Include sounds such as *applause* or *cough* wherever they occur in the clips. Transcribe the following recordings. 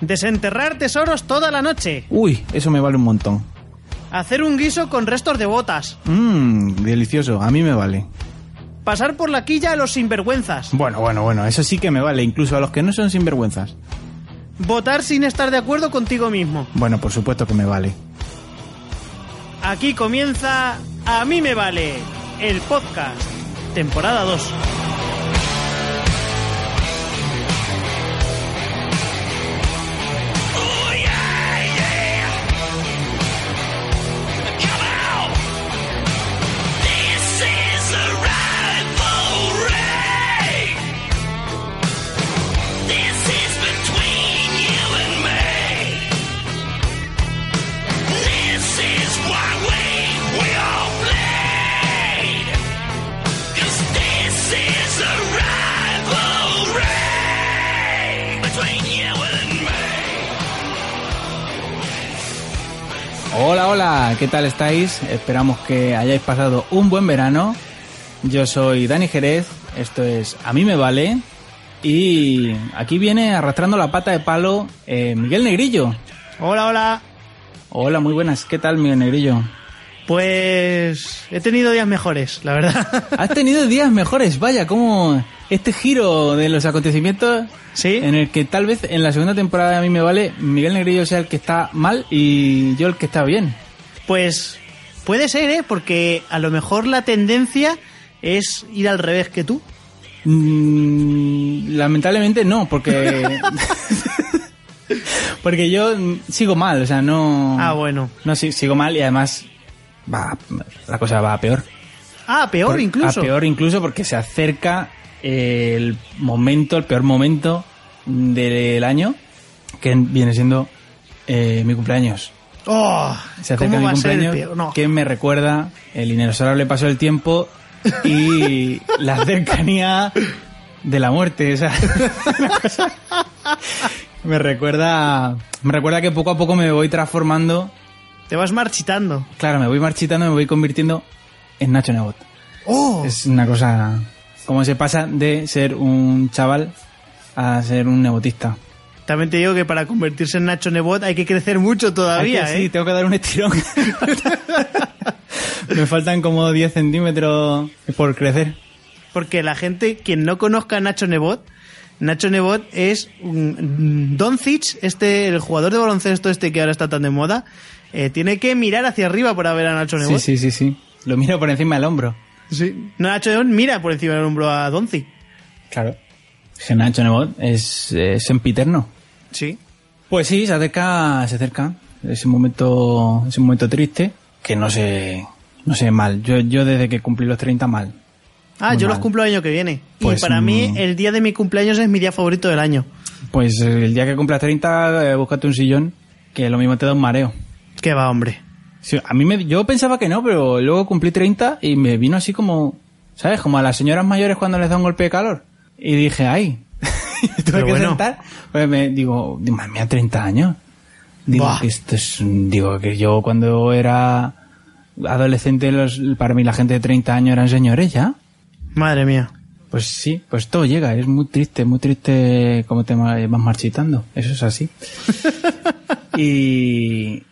Desenterrar tesoros toda la noche. Uy, eso me vale un montón. Hacer un guiso con restos de botas. Mmm, delicioso, a mí me vale. Pasar por la quilla a los sinvergüenzas. Bueno, bueno, bueno, eso sí que me vale, incluso a los que no son sinvergüenzas. Votar sin estar de acuerdo contigo mismo. Bueno, por supuesto que me vale. Aquí comienza A mí me vale, el podcast, temporada 2. Hola, ¿qué tal estáis? Esperamos que hayáis pasado un buen verano. Yo soy Dani Jerez, esto es A mí me vale. Y aquí viene arrastrando la pata de palo eh, Miguel Negrillo. Hola, hola. Hola, muy buenas, ¿qué tal Miguel Negrillo? Pues he tenido días mejores, la verdad. *laughs* Has tenido días mejores, vaya, como este giro de los acontecimientos ¿Sí? en el que tal vez en la segunda temporada de a mí me vale Miguel Negrillo sea el que está mal y yo el que está bien. Pues puede ser, ¿eh? Porque a lo mejor la tendencia es ir al revés que tú. Mm, lamentablemente no, porque *laughs* porque yo sigo mal, o sea, no Ah, bueno. no sí, sigo mal y además va la cosa va a peor. Ah, peor Por- incluso. A peor incluso porque se acerca eh, el momento, el peor momento del año, que viene siendo eh, mi cumpleaños. Oh, Se acerca ¿Cómo mi cumpleaños? No. que me recuerda el inexorable paso del tiempo y *laughs* la cercanía de la muerte. O sea, *laughs* una cosa- me recuerda, me recuerda que poco a poco me voy transformando. Te vas marchitando. Claro, me voy marchitando, me voy convirtiendo en Nacho Nebot. Oh, Es una cosa como se pasa de ser un chaval a ser un nebotista. También te digo que para convertirse en Nacho Nebot hay que crecer mucho todavía, que- ¿eh? Sí, tengo que dar un estirón. *laughs* Me faltan como 10 centímetros por crecer. Porque la gente, quien no conozca a Nacho Nebot, Nacho Nebot es un Doncic, este, el jugador de baloncesto este que ahora está tan de moda, eh, tiene que mirar hacia arriba para ver a Nacho Sí, Nebot. sí, sí, sí. Lo miro por encima del hombro. Sí. No, Nacho Nebot mira por encima del hombro a Doncic. Claro. Que Nacho Nebot es, es sempiterno. Sí. Pues sí, se acerca, se acerca. Ese momento, ese momento triste que no sé, no sé mal. Yo, yo desde que cumplí los 30 mal. Ah, Muy yo mal. los cumplo el año que viene. Pues, y para mí, mm. el día de mi cumpleaños es mi día favorito del año. Pues eh, el día que cumplas 30, eh, búscate un sillón que lo mismo te da un mareo. ¿Qué va, hombre? Sí, a mí me, yo pensaba que no, pero luego cumplí 30 y me vino así como, ¿sabes? Como a las señoras mayores cuando les da un golpe de calor. Y dije, ay, Y *laughs* tuve Pero que bueno. sentar. Pues me digo, madre mía, 30 años. Digo Buah. que esto es, digo que yo cuando era adolescente, los, para mí la gente de 30 años eran señores ya. Madre mía. Pues sí, pues todo llega, es muy triste, muy triste como te vas marchitando, eso es así. *laughs* y,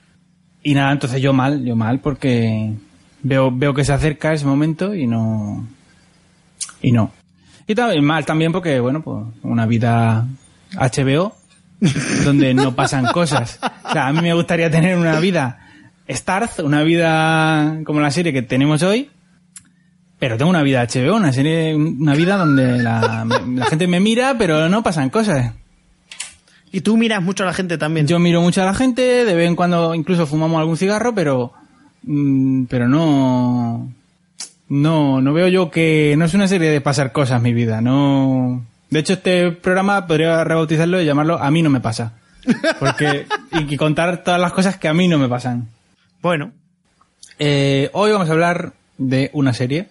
y nada, entonces yo mal, yo mal porque veo, veo que se acerca ese momento y no, y no. Y también mal también porque, bueno, pues una vida HBO donde no pasan cosas. O sea, a mí me gustaría tener una vida Starz, una vida como la serie que tenemos hoy, pero tengo una vida HBO, una serie, una vida donde la, la gente me mira, pero no pasan cosas. Y tú miras mucho a la gente también. Yo miro mucho a la gente, de vez en cuando incluso fumamos algún cigarro, pero, mm, pero no, no, no veo yo que, no es una serie de pasar cosas mi vida, no. De hecho, este programa podría rebautizarlo y llamarlo A mí no me pasa. Porque, y, contar todas las cosas que a mí no me pasan. Bueno. Eh, hoy vamos a hablar de una serie.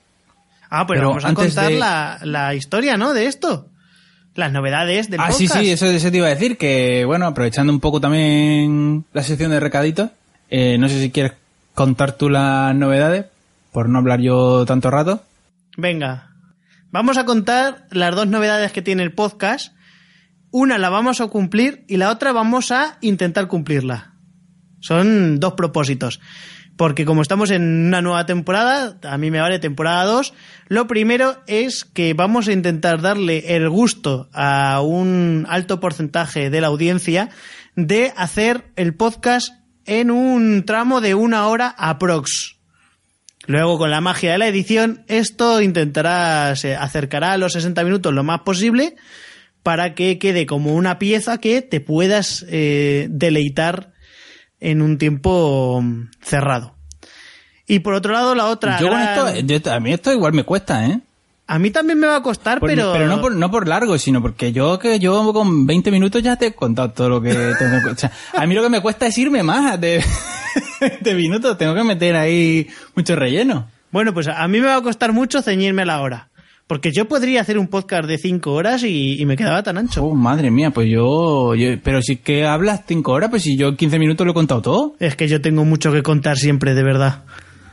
Ah, pero, Pero vamos a contar de- la, la historia, ¿no? De esto. Las novedades del ah, podcast. sí, sí, eso, eso te iba a decir, que bueno, aprovechando un poco también la sección de recaditos, eh, no sé si quieres contar tú las novedades, por no hablar yo tanto rato. Venga. Vamos a contar las dos novedades que tiene el podcast una la vamos a cumplir y la otra vamos a intentar cumplirla. Son dos propósitos. Porque como estamos en una nueva temporada, a mí me vale temporada 2, lo primero es que vamos a intentar darle el gusto a un alto porcentaje de la audiencia de hacer el podcast en un tramo de una hora aprox. Luego, con la magia de la edición, esto intentará, se acercará a los 60 minutos lo más posible para que quede como una pieza que te puedas eh, deleitar en un tiempo cerrado. Y por otro lado, la otra. Yo con esto, yo- a mí esto igual me cuesta, ¿eh? A mí también me va a costar, Por- pero. no, por, no por largo, sino porque yo que yo con 20 minutos ya te he contado todo lo que *laughs* tengo que- o sea, A mí lo que me cuesta es irme más de, *laughs* de minutos. Tengo que meter ahí mucho relleno. Bueno, pues a mí me va a costar mucho ceñirme a la hora. Porque yo podría hacer un podcast de 5 horas y, y me quedaba tan ancho. Oh, madre mía, pues yo, yo- Pero si que hablas 5 horas, pues si yo en 15 minutos lo he contado todo. Es que yo tengo mucho que contar siempre, de verdad.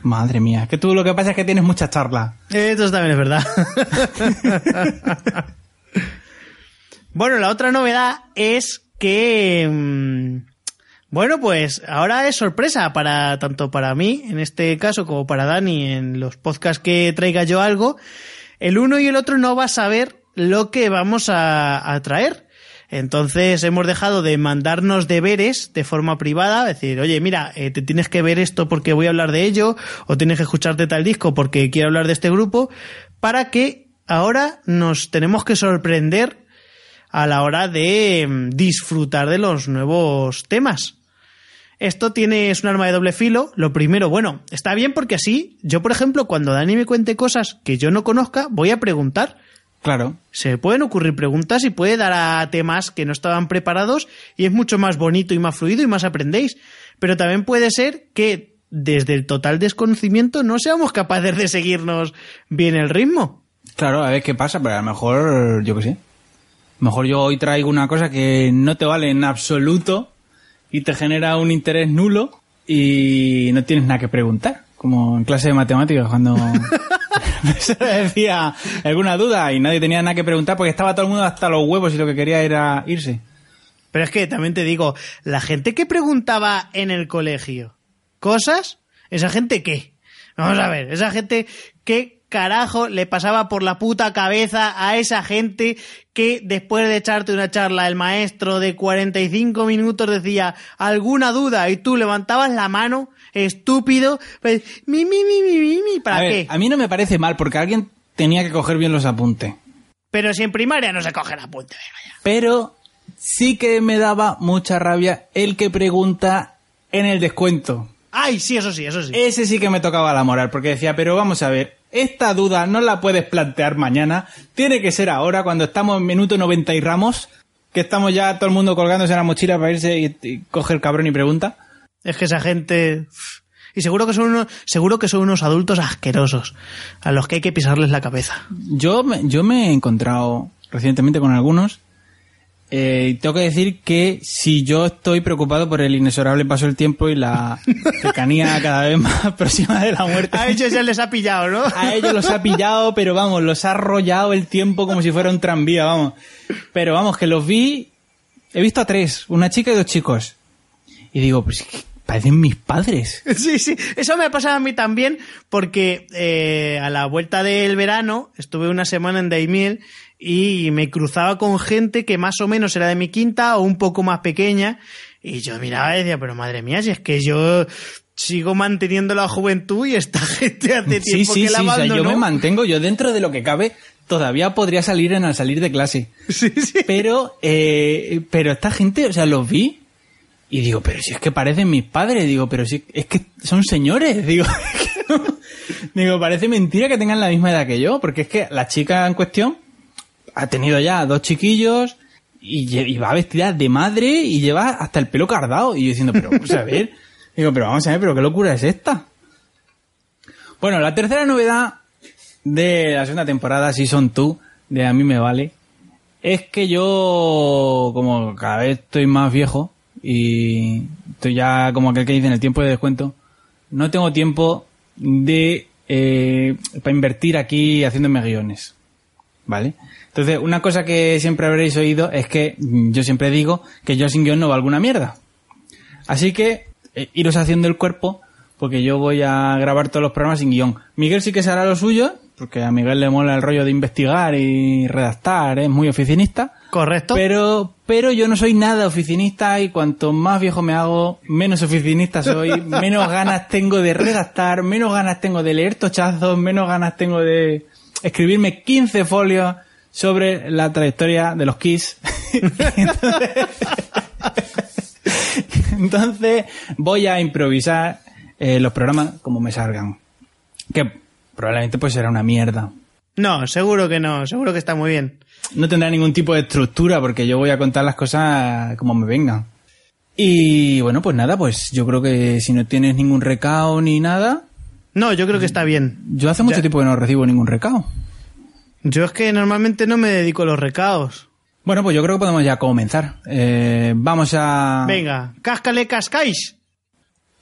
Madre mía, que tú lo que pasa es que tienes muchas charlas. Esto también es verdad. *laughs* bueno, la otra novedad es que. mm, Bueno, pues ahora es sorpresa para tanto para mí, en este caso, como para Dani en los podcasts que traiga yo algo. El uno y el otro no va a saber lo que vamos a, a traer. Entonces hemos dejado de mandarnos deberes de forma privada, decir, oye, mira, eh, te tienes que ver esto porque voy a hablar de ello, o tienes que escucharte tal disco porque quiero hablar de este grupo, para que ahora nos tenemos que sorprender a la hora de mm, disfrutar de los nuevos temas. Esto tiene, es un arma de doble filo. Lo primero, bueno, está bien porque así, yo por ejemplo, cuando Dani me cuente cosas que yo no conozca, voy a preguntar. Claro. Se pueden ocurrir preguntas y puede dar a temas que no estaban preparados y es mucho más bonito y más fluido y más aprendéis. Pero también puede ser que desde el total desconocimiento no seamos capaces de seguirnos bien el ritmo. Claro, a ver qué pasa, pero a lo mejor, yo qué sé. Mejor yo hoy traigo una cosa que no te vale en absoluto y te genera un interés nulo y no tienes nada que preguntar. Como en clase de matemáticas cuando *laughs* *laughs* se decía alguna duda y nadie tenía nada que preguntar porque estaba todo el mundo hasta los huevos y lo que quería era irse. Pero es que también te digo, la gente que preguntaba en el colegio cosas, ¿esa gente qué? Vamos a ver, esa gente qué carajo le pasaba por la puta cabeza a esa gente que después de echarte una charla el maestro de 45 minutos decía alguna duda y tú levantabas la mano, estúpido, pues mi mi mi mi mi, mi, ¿para a ver, qué? a mí no me parece mal porque alguien tenía que coger bien los apuntes. Pero si en primaria no se coge la punta, venga ya. Pero sí que me daba mucha rabia el que pregunta en el descuento. Ay, sí, eso sí, eso sí. Ese sí que me tocaba la moral, porque decía, pero vamos a ver, esta duda no la puedes plantear mañana, tiene que ser ahora, cuando estamos en minuto 90 y ramos, que estamos ya todo el mundo colgándose la mochila para irse y, y coge el cabrón y pregunta. Es que esa gente. Y seguro que son unos, seguro que son unos adultos asquerosos, a los que hay que pisarles la cabeza. Yo me, yo me he encontrado recientemente con algunos. eh, y tengo que decir que si yo estoy preocupado por el inexorable paso del tiempo y la *laughs* cercanía cada vez más *laughs* próxima de la muerte. A ellos ya les ha pillado, ¿no? A ellos los ha pillado, pero vamos, los ha arrollado el tiempo como si fuera un tranvía, vamos. Pero vamos, que los vi, he visto a tres, una chica y dos chicos. Y digo, pues parecen mis padres. *laughs* Sí, sí, eso me ha pasado a mí también porque eh, a la vuelta del verano estuve una semana en Daimiel y me cruzaba con gente que más o menos era de mi quinta o un poco más pequeña y yo miraba y decía, pero madre mía, si es que yo sigo manteniendo la juventud y esta *laughs* gente hace Sí, tiempo sí, que sí, la o sea, yo abandonó. me mantengo, yo dentro de lo que cabe, todavía podría salir en al salir de clase. *laughs* Sí, sí. Pero, eh, pero esta gente, o sea, los vi y digo, pero si es que parecen mis padres, digo, pero si es que son señores, *laughs* digo, digo, parece mentira que tengan la misma edad que yo, porque es que la chica en cuestión ha tenido ya dos chiquillos y, va vestida de madre y lleva hasta el pelo cardado y yo diciendo, pero vamos a ver, *laughs* digo, pero vamos a ver, pero qué locura es esta. Bueno, la tercera novedad de la segunda temporada, Season 2, de A mí me vale, es que yo, como cada vez estoy más viejo y estoy ya como aquel que dice en el tiempo de descuento, no tengo tiempo de eh, para invertir aquí haciéndome guiones. ¿vale? Entonces, una cosa que siempre habréis oído es que yo siempre digo que yo sin guion no valgo una mierda. Así que, eh, iros haciendo el cuerpo, porque yo voy a grabar todos los programas sin guion. Miguel sí que se hará lo suyo, porque a Miguel le mola el rollo de investigar y redactar, es muy oficinista. Correcto. Pero, pero yo no soy nada oficinista y cuanto más viejo me hago, menos oficinista soy, *laughs* menos ganas tengo de redactar, menos ganas tengo de leer tochazos, menos ganas tengo de escribirme 15 folios sobre la trayectoria de los Kiss. entonces, *laughs* entonces, voy a improvisar eh, los programas como me salgan. Que probablemente pues será una mierda. No, seguro que no, seguro que está muy bien. No tendrá ningún tipo de estructura porque yo voy a contar las cosas como me vengan. Y bueno, pues nada, pues yo creo que si no tienes ningún recao ni nada, No, yo creo que está bien. yo hace mucho Ya. tiempo que no recibo ningún recao. Yo es que normalmente no me dedico a los recaos. Bueno, pues yo creo que podemos ya comenzar. Eh, vamos a... Venga, cáscale cascáis.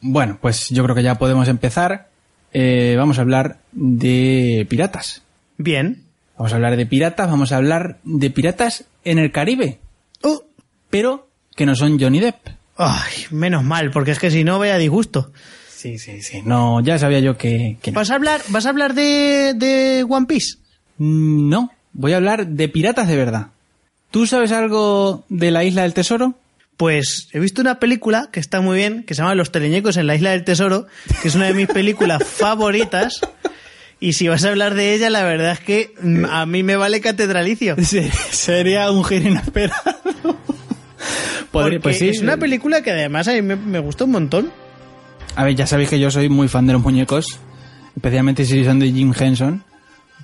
Bueno, pues yo creo que ya podemos empezar. Eh, vamos a hablar de piratas. Bien. Vamos a hablar de piratas, vamos a hablar de piratas en el Caribe, Uh, pero que no son Johnny Depp. ay, menos mal, porque es que si no, vaya disgusto. Sí, sí, sí. No, ya sabía yo que, que no. ¿Vas a hablar, vas a hablar de, de One Piece? Mm, No, voy a hablar de piratas de verdad. ¿Tú sabes algo de la Isla del Tesoro? Pues he visto una película que está muy bien, que se llama Los teleñecos en la Isla del Tesoro, que es una de mis películas *laughs* favoritas. Y si vas a hablar de ella, la verdad es que mm, a mí me vale catedralicio. *laughs* Sí, sería un giro inesperado. *laughs* Porque pues sí. es una película que además a mí me, me gusta un montón. A ver, ya sabéis que yo soy muy fan de los muñecos, especialmente si son de Jim Henson,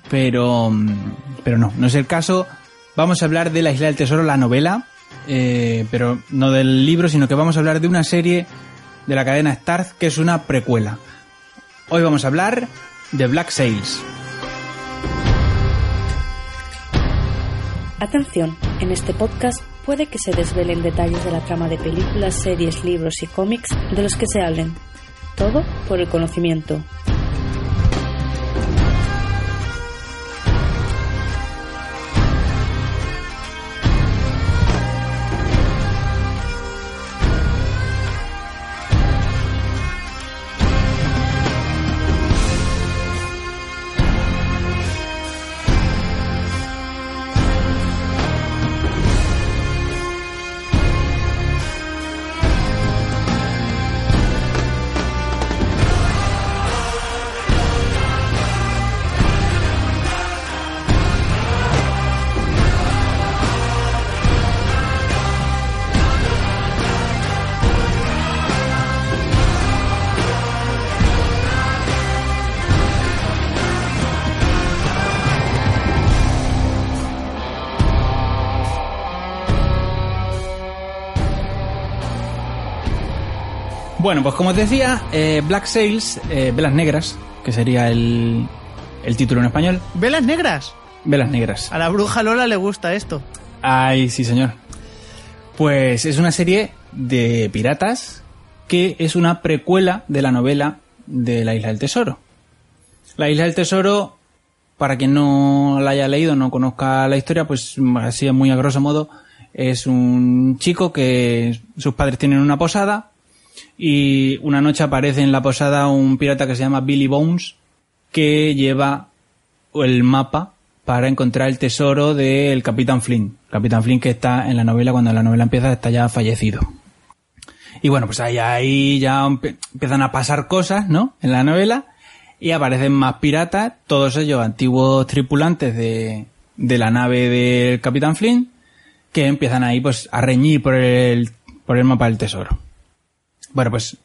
pero, mm, pero no, no es el caso. Vamos a hablar de La Isla del Tesoro, la novela, eh, pero no del libro, sino que vamos a hablar de una serie de la cadena Starz que es una precuela. Hoy vamos a hablar de Black Sails. Atención, en este podcast puede que se desvelen detalles de la trama de películas, series, libros y cómics de los que se hablen. Todo por el conocimiento. Bueno, pues como os decía, eh, Black Sails, eh, Velas Negras, que sería el, el título en español, Velas negras. Velas Negras. A la bruja Lola le gusta esto. Ay, sí, señor. Pues es una serie de piratas que es una precuela de la novela de la Isla del Tesoro. La Isla del Tesoro, para quien no la haya leído, no conozca la historia, pues así muy a grosso modo, es un chico que sus padres tienen una posada y una noche aparece en la posada un pirata que se llama Billy Bones que lleva el mapa para encontrar el tesoro del Capitán Flynn. Capitán Flynn que está en la novela, cuando la novela empieza, está ya fallecido. Y bueno, pues ahí, ahí ya empiezan a pasar cosas, ¿no? En la novela. Y aparecen más piratas, todos ellos antiguos tripulantes de, de la nave del Capitán Flynn, que empiezan ahí pues a reñir por el, por el mapa del tesoro. Bueno, pues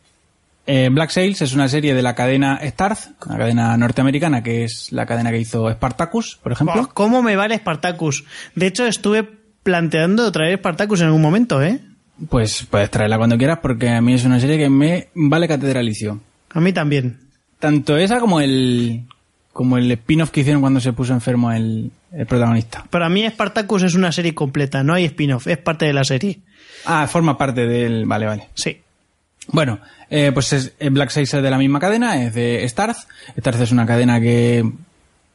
eh, Black Sails es una serie de la cadena Starz, una cadena norteamericana que es la cadena que hizo Spartacus, por ejemplo. Oh, ¿Cómo me vale Spartacus? De hecho, estuve planteando traer Spartacus en algún momento, ¿eh? Pues puedes traerla cuando quieras porque a mí es una serie que me vale catedralicio. A mí también. Tanto esa como el como el spin-off que hicieron cuando se puso enfermo el, el protagonista. Para mí Spartacus es una serie completa, no hay spin-off, es parte de la serie. Ah, forma parte del... Vale, vale. Sí. Bueno, eh, pues es, Black Sails es de la misma cadena, es de Starz. Starz es una cadena que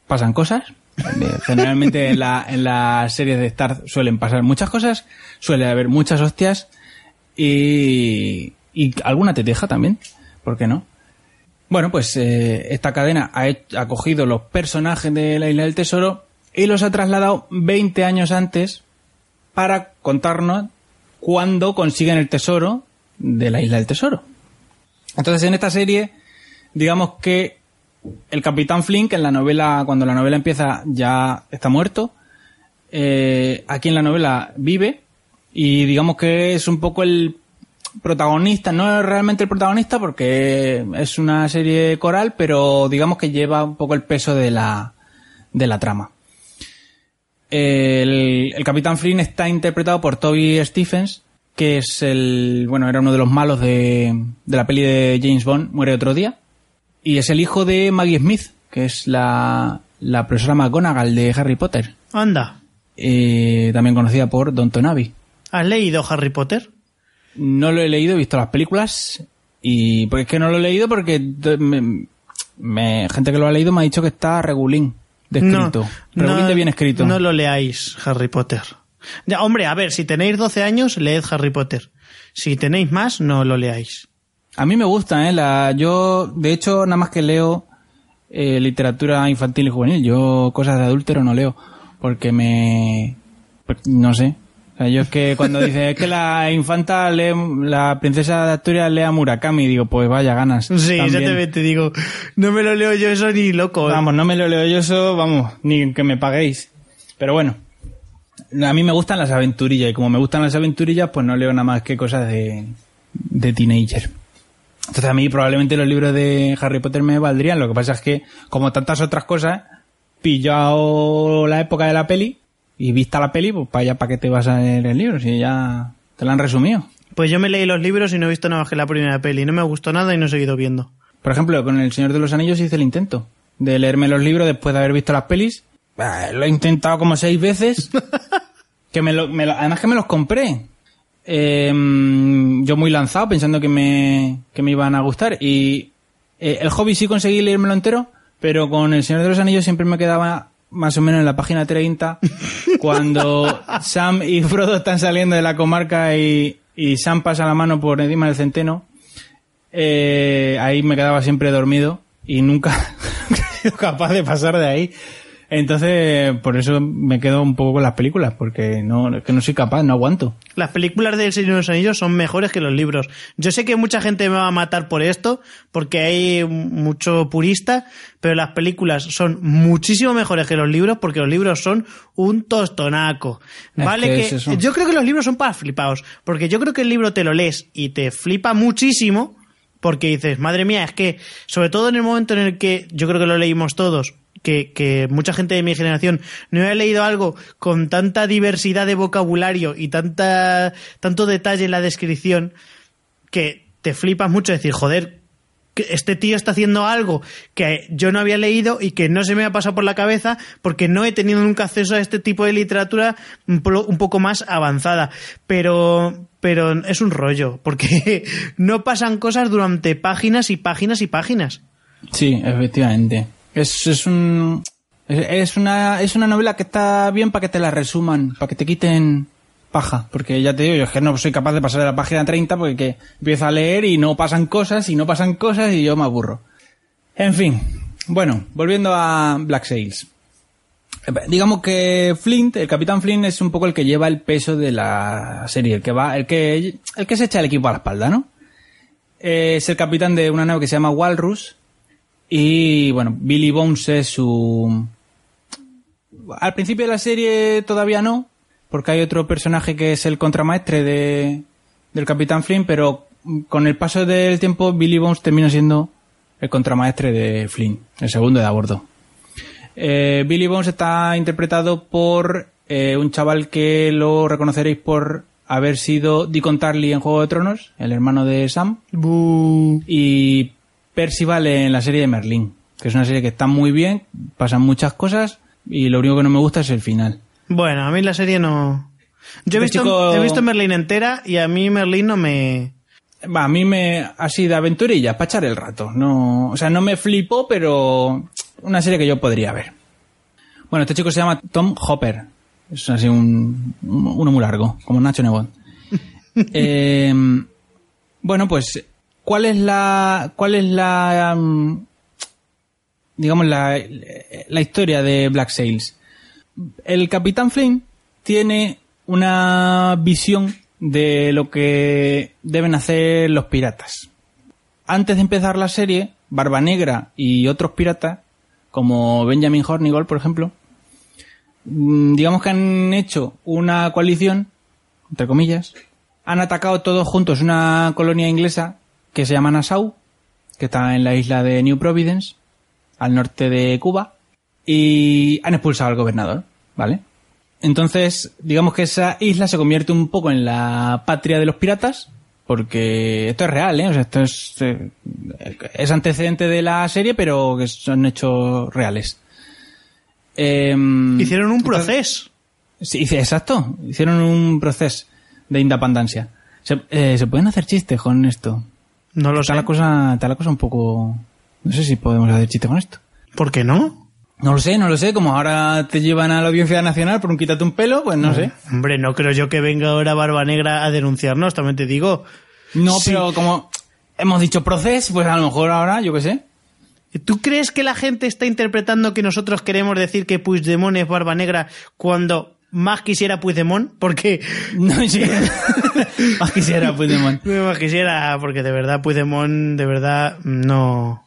pasan cosas. *laughs* Generalmente en la, en las series de Star suelen pasar muchas cosas, suele haber muchas hostias y, y alguna te deja también, ¿por qué no? Bueno, pues eh, esta cadena ha, he- ha cogido los personajes de la Isla del Tesoro y los ha trasladado 20 años antes para contarnos cuándo consiguen el tesoro de la Isla del Tesoro. Entonces, en esta serie, digamos que el Capitán que en la novela, cuando la novela empieza, ya está muerto. eh, aquí en la novela vive y digamos que es un poco el protagonista, no es realmente el protagonista porque es una serie coral, pero digamos que lleva un poco el peso de la, de la trama. El, el Capitán Flynn está interpretado por Toby Stephens, que es el, bueno, era uno de los malos de, de la peli de James Bond, Muere otro día. Y es el hijo de Maggie Smith, que es la, la profesora McGonagall de Harry Potter, Anda, eh, también conocida por Don Abbey. ¿has leído Harry Potter? No lo he leído, he visto las películas y pues es que no lo he leído porque me- me- gente que lo ha leído me ha dicho que está regulín de escrito. regulín de bien escrito. No lo leáis, Harry Potter. Ya, hombre, a ver, si tenéis 12 años, leed Harry Potter. Si tenéis más, no lo leáis. A mí me gusta, ¿eh? La, yo, de hecho, nada más que leo eh, literatura infantil y juvenil. Yo cosas de adúltero no leo porque me... pues, no sé. O sea, yo es que cuando dice es que la infanta lee, la princesa de Asturias lee a Murakami, digo, pues vaya ganas. Sí, te, te digo, no me lo leo yo eso ni loco. Vamos, no me lo leo yo eso, vamos, ni que me paguéis. Pero bueno, a mí me gustan las aventurillas y como me gustan las aventurillas, pues no leo nada más que cosas de, de teenager. Entonces a mí probablemente los libros de Harry Potter me valdrían. Lo que pasa es que, como tantas otras cosas, pillado la época de la peli y vista la peli, pues para allá para qué te vas a leer el libro, si ya te lo han resumido. Pues yo me leí los libros y no he visto nada más que la primera peli. No me gustó nada y no he seguido viendo. Por ejemplo, con El Señor de los Anillos hice el intento de leerme los libros después de haber visto las pelis. Bah, Lo he intentado como seis veces. *laughs* que me lo, me lo- además que me los compré. Eh, yo muy lanzado pensando que me, que me iban a gustar. Y eh, el hobby sí conseguí leérmelo entero, pero con El Señor de los Anillos siempre me quedaba más o menos en la página 30 *laughs* cuando Sam y Frodo están saliendo de la comarca y, y Sam pasa la mano por encima del centeno. Eh, ahí me quedaba siempre dormido y nunca *laughs* he sido capaz de pasar de ahí. Entonces, por eso me quedo un poco con las películas, porque no, es que no soy capaz, no aguanto. Las películas del Señor de los Anillos son mejores que los libros. Yo sé que mucha gente me va a matar por esto, porque hay mucho purista, pero las películas son muchísimo mejores que los libros, porque los libros son un tostonaco. Es Vale que que, es eso. yo creo que los libros son para flipados, porque yo creo que el libro te lo lees y te flipa muchísimo, porque dices, madre mía, es que, sobre todo en el momento en el que yo creo que lo leímos todos, que, mucha gente de mi generación no había leído algo con tanta diversidad de vocabulario y tanta, tanto detalle en la descripción, que te flipas mucho decir, joder, este tío está haciendo algo que yo no había leído y que no se me ha pasado por la cabeza porque no he tenido nunca acceso a este tipo de literatura un poco más avanzada. Pero, pero es un rollo, porque *laughs* no pasan cosas durante páginas y páginas y páginas. Sí, efectivamente. Es, es un, es, una, es una novela que está bien para que te la resuman, para que te quiten paja, porque ya te digo, yo es que no soy capaz de pasar de la página 30 porque que empiezo a leer y no pasan cosas y no pasan cosas y yo me aburro. En fin, bueno, volviendo a Black Sails. Digamos que Flint, el capitán Flint es un poco el que lleva el peso de la serie, el que va, el que, el que se echa el equipo a la espalda, ¿no? Eh, es el capitán de una nave que se llama Walrus y bueno, Billy Bones es su... Al principio de la serie todavía no, porque hay otro personaje que es el contramaestre de, del Capitán Flynn, pero con el paso del tiempo Billy Bones termina siendo el contramaestre de Flynn, el segundo de a bordo. Eh, Billy Bones está interpretado por eh, un chaval que lo reconoceréis por haber sido Deacon Tarly en Juego de Tronos, el hermano de Sam, y Percival en la serie de Merlín, que es una serie que está muy bien, pasan muchas cosas y lo único que no me gusta es el final. Bueno, a mí la serie no... Yo he visto, chico- he visto Merlín entera y a mí Merlín no me... Va, a mí me así de aventurilla, para echar el rato. No, o sea, no me flipó, pero una serie que yo podría ver. Bueno, este chico se llama Tom Hopper. Es así un, un- uno muy largo, como Nacho Nebot. *laughs* Eh, bueno, pues, ¿cuál es la, cuál es la, mm, digamos, la, la historia de Black Sails? El Capitán Flynn tiene una visión de lo que deben hacer los piratas. Antes de empezar la serie, Barba Negra y otros piratas, como Benjamin Hornigold, por ejemplo, mm, digamos que han hecho una coalición, entre comillas, han atacado todos juntos una colonia inglesa que se llama Nassau, que está en la isla de New Providence, al norte de Cuba, y han expulsado al gobernador, ¿vale? Entonces, digamos que esa isla se convierte un poco en la patria de los piratas, porque esto es real, ¿eh? O sea, esto es, eh, es antecedente de la serie, pero que son hechos reales. Em, Hicieron un proceso. Sí, exacto. Hicieron un proceso de independencia. Se, eh, se pueden hacer chistes con esto. No lo sé. Está la cosa, está la cosa un poco. No sé si podemos hacer chistes con esto. ¿Por qué no? No lo sé, no lo sé. Como ahora te llevan a la audiencia nacional por un quítate un pelo, pues no sé. Hombre, no creo yo que venga ahora Barba Negra a denunciarnos, también te digo. No, Sí. pero como hemos dicho proceso, pues a lo mejor ahora, yo qué sé. ¿Tú crees que la gente está interpretando que nosotros queremos decir que Puigdemont es Barba Negra cuando más quisiera Puigdemont? Porque No, sí. *laughs* Más quisiera, Puigdemont. más quisiera, porque de verdad Puigdemont, de verdad, no...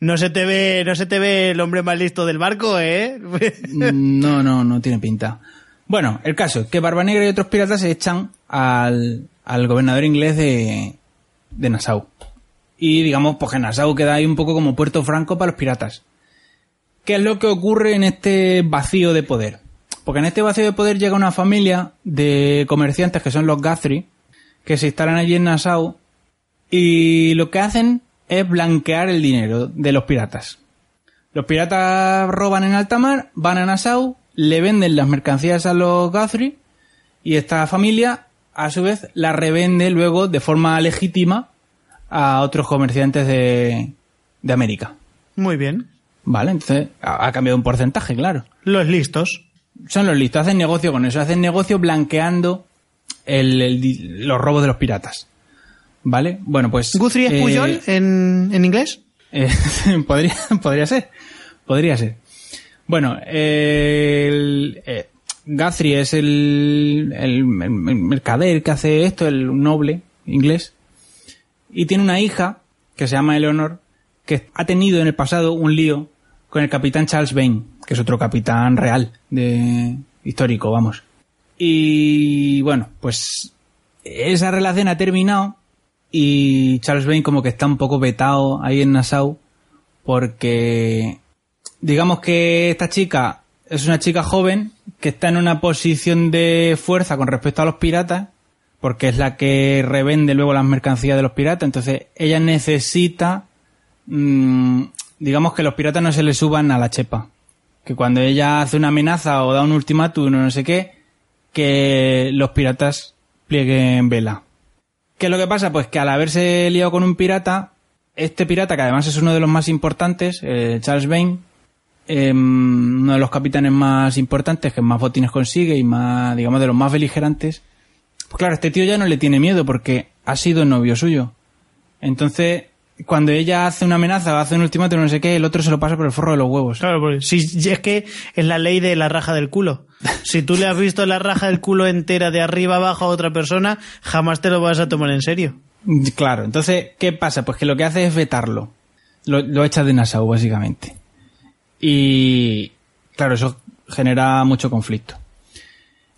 No se te ve, no se te ve el hombre más listo del barco, ¿eh? *laughs* No, no, no tiene pinta. Bueno, el caso que Barba Negra y otros piratas se echan al, al gobernador inglés de, de Nassau. Y digamos, pues que Nassau queda ahí un poco como puerto franco para los piratas. ¿Qué es lo que ocurre en este vacío de poder? Porque en este vacío de poder llega una familia de comerciantes que son los Guthrie, que se instalan allí en Nassau y lo que hacen es blanquear el dinero de los piratas. Los piratas roban en alta mar, van a Nassau, le venden las mercancías a los Guthrie y esta familia, a su vez, la revende luego de forma legítima a otros comerciantes de, de América. Muy bien. Vale, entonces ha ha cambiado un porcentaje, claro. Los listos. Son los listos, hacen negocio con eso, hacen negocio blanqueando el- los robos de los piratas. ¿Vale? Bueno, pues... ¿Guthrie es eh, Puyol en, en inglés? eh, *laughs* podría, podría ser. Podría ser. Bueno, eh, el, Guthrie es el, el, mercader que hace esto, el noble inglés. Y tiene una hija que se llama Eleanor, que ha tenido en el pasado un lío con el capitán Charles Vane, que es otro capitán real, de histórico, vamos. Y bueno, pues esa relación ha terminado y Charles Vane como que está un poco vetado ahí en Nassau porque digamos que esta chica es una chica joven que está en una posición de fuerza con respecto a los piratas porque es la que revende luego las mercancías de los piratas entonces ella necesita mm, digamos que los piratas no se le suban a la chepa que cuando ella hace una amenaza o da un ultimátum o no sé qué que los piratas plieguen vela ¿Qué es lo que pasa? Pues que al haberse liado con un pirata, este pirata, que además es uno de los más importantes, eh, Charles Vane, eh, uno de los capitanes más importantes, que más botines consigue y más, digamos, de los más beligerantes, pues claro, este tío ya no le tiene miedo porque ha sido novio suyo. Entonces, cuando ella hace una amenaza o hace un ultimátum no sé qué, el otro se lo pasa por el forro de los huevos. Claro, porque si es que es la ley de la raja del culo. *laughs* Si tú le has visto la raja del culo entera de arriba abajo a otra persona, jamás te lo vas a tomar en serio. Claro, entonces, ¿qué pasa? Pues que lo que hace es vetarlo. Lo, lo echa de Nassau, básicamente. Y, claro, eso genera mucho conflicto.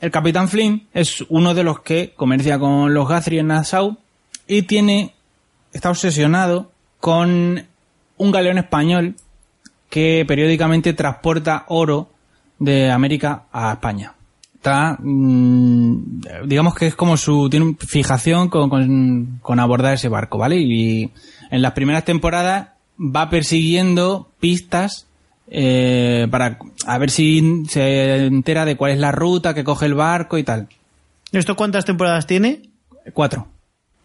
El capitán Flynn es uno de los que comercia con los Guthrie en Nassau y tiene, está obsesionado con un galeón español que periódicamente transporta oro de América a España. Está, mm, digamos que es como su, tiene fijación con, con, con abordar ese barco, ¿vale? Y en las primeras temporadas va persiguiendo pistas eh, para a ver si se entera de cuál es la ruta que coge el barco y tal. ¿Esto cuántas temporadas tiene? Cuatro.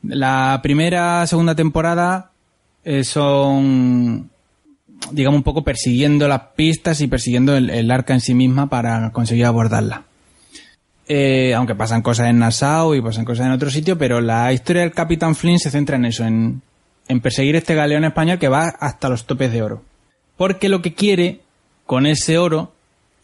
La primera, segunda temporada eh, son digamos, un poco persiguiendo las pistas y persiguiendo el, el arca en sí misma para conseguir abordarla. Eh, aunque pasan cosas en Nassau y pasan cosas en otro sitio, pero la historia del Capitán Flynn se centra en eso, en, en perseguir este galeón español que va hasta los topes de oro. Porque lo que quiere con ese oro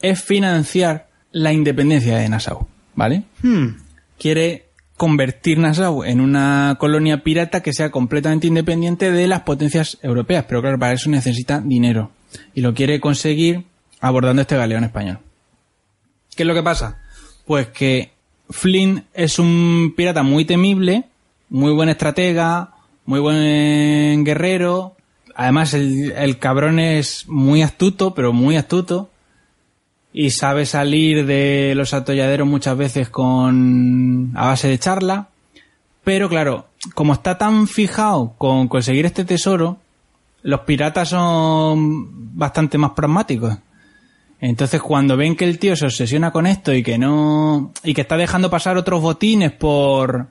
es financiar la independencia de Nassau, ¿vale? Hmm. Quiere convertir Nassau en una colonia pirata que sea completamente independiente de las potencias europeas, pero claro, para eso necesita dinero y lo quiere conseguir abordando este galeón español. ¿Qué es lo que pasa? Pues que Flynn es un pirata muy temible, muy buen estratega, muy buen guerrero. Además, el, el cabrón es muy astuto, pero muy astuto. Y sabe salir de los atolladeros muchas veces con a base de charla. Pero claro, como está tan fijado con conseguir este tesoro, los piratas son bastante más pragmáticos. Entonces, cuando ven que el tío se obsesiona con esto y que no. y que está dejando pasar otros botines por.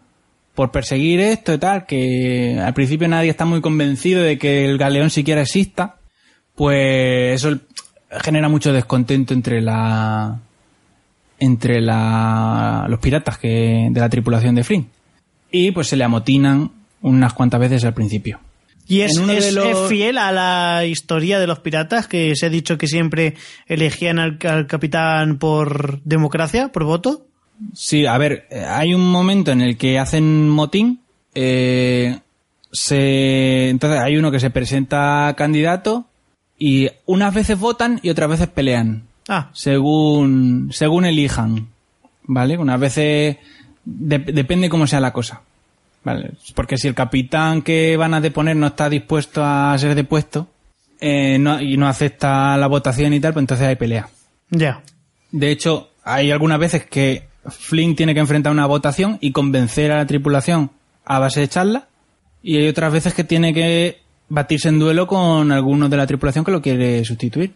por perseguir esto y tal, que al principio nadie está muy convencido de que el galeón siquiera exista, pues eso genera mucho descontento entre la. entre la. los piratas que, de la tripulación de Flynn. Y pues se le amotinan unas cuantas veces al principio. Y es, es- los- es fiel a la historia de los piratas, que se ha dicho que siempre elegían al, al capitán por democracia, por voto. Sí, a ver, eh, hay un momento en el que hacen motín. eh, se, entonces hay uno que se presenta candidato y unas veces votan y otras veces pelean. Ah, Según, según elijan. ¿Vale? Unas veces de- depende cómo sea la cosa. ¿Vale? Porque si el capitán que van a deponer no está dispuesto a ser depuesto eh, no- y no acepta la votación y tal, pues entonces hay pelea. ya. De hecho, hay algunas veces que Flynn tiene que enfrentar una votación y convencer a la tripulación a base de charla. Y hay otras veces que tiene que batirse en duelo con alguno de la tripulación que lo quiere sustituir.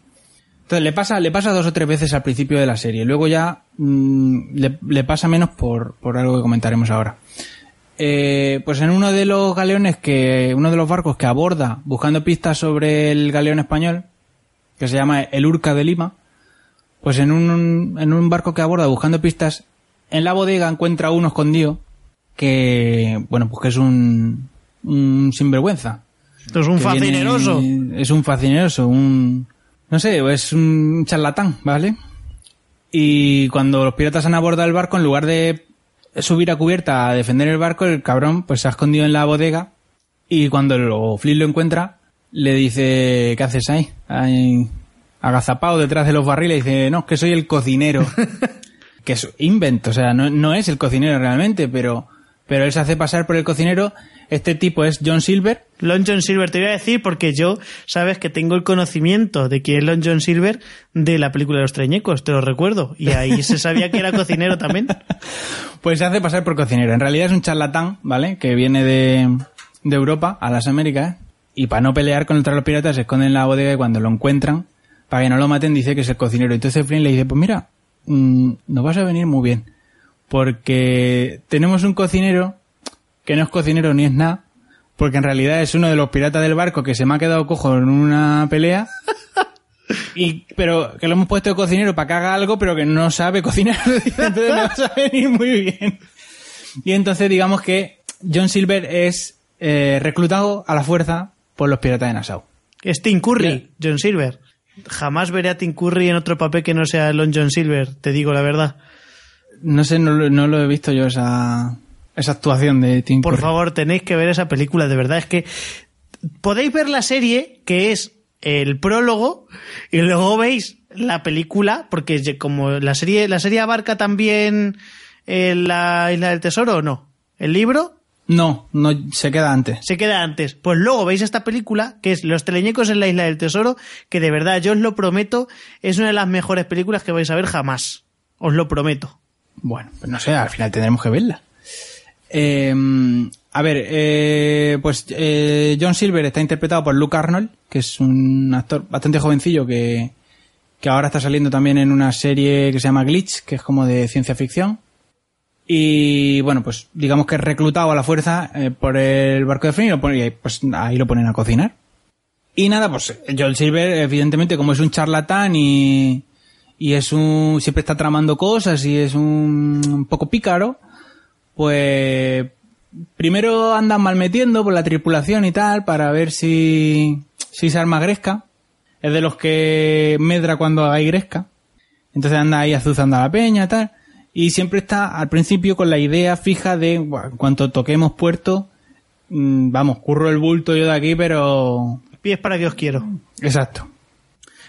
Entonces le pasa, le pasa dos o tres veces al principio de la serie. Luego ya mm, le, pasa menos por, por algo que comentaremos ahora. Eh, pues en uno de los galeones que, uno de los barcos que aborda buscando pistas sobre el galeón español, que se llama el Urca de Lima, pues en un, en un barco que aborda buscando pistas, en la bodega encuentra uno escondido que, bueno, pues que es un, un sinvergüenza. Esto es un viene- fascineroso. es un fascineroso, un, no sé, es un charlatán, ¿vale? Y cuando los piratas han abordado el barco, en lugar de subir a cubierta a defender el barco, el cabrón pues se ha escondido en la bodega y cuando lo, Flynn lo encuentra, le dice, ¿qué haces ahí? ahí agazapado detrás de los barriles, dice, no, es que soy el cocinero. *laughs* que es invento, o sea, no, no es el cocinero realmente, pero, pero él se hace pasar por el cocinero. Este tipo es John Silver, Lon John Silver, te voy a decir porque yo, sabes que tengo el conocimiento de quién es Lon John Silver de la película de los treñecos, te lo recuerdo. Y ahí se sabía que era cocinero también. *laughs* Pues se hace pasar por cocinero. En realidad es un charlatán, ¿vale? Que viene de, de Europa a las Américas y para no pelear contra los piratas se esconde en la bodega y cuando lo encuentran, para que no lo maten, dice que es el cocinero. Entonces Flynn le dice, pues mira, mm, nos vas a venir muy bien. Porque tenemos un cocinero que no es cocinero ni es nada, porque en realidad es uno de los piratas del barco que se me ha quedado cojo en una pelea. *laughs* Y, pero que lo hemos puesto de cocinero para que haga algo, pero que no sabe cocinar. *laughs* Entonces no vas a venir muy bien. Y entonces digamos que John Silver es eh, reclutado a la fuerza por los piratas de Nassau. Es Tim Curry, John Silver. Jamás veré a Tim Curry en otro papel que no sea Lon John Silver, te digo la verdad. No sé, no, no lo he visto yo esa, esa actuación de Tim Por Curry. favor, tenéis que ver esa película, de verdad. Es que podéis ver la serie, que es el prólogo, y luego veis la película, porque como la serie, la serie abarca también eh, la Isla del Tesoro, ¿o no? El libro No, no, se queda antes. se queda antes. Pues luego veis esta película, que es Los teleñecos en la Isla del Tesoro, que de verdad, yo os lo prometo, es una de las mejores películas que vais a ver jamás. Os lo prometo. Bueno, pues no sé, al final tendremos que verla. Eh, a ver, eh, pues eh, John Silver está interpretado por Luke Arnold, que es un actor bastante jovencillo que, que ahora está saliendo también en una serie que se llama Glitch, que es como de ciencia ficción. Y bueno, pues digamos que es reclutado a la fuerza eh, por el barco de Flynn y, lo pues ahí lo ponen a cocinar. Y nada, pues John Silver, evidentemente, como es un charlatán y, y es un, siempre está tramando cosas y es un poco pícaro, pues primero andan mal metiendo por la tripulación y tal para ver si, si se arma gresca. Es de los que medra cuando hay gresca. Entonces anda ahí azuzando a la peña y tal. Y siempre está al principio con la idea fija de, "Buah, en cuanto toquemos puerto, mm, vamos, curro el bulto yo de aquí, pero Pies para que os quiero. Exacto.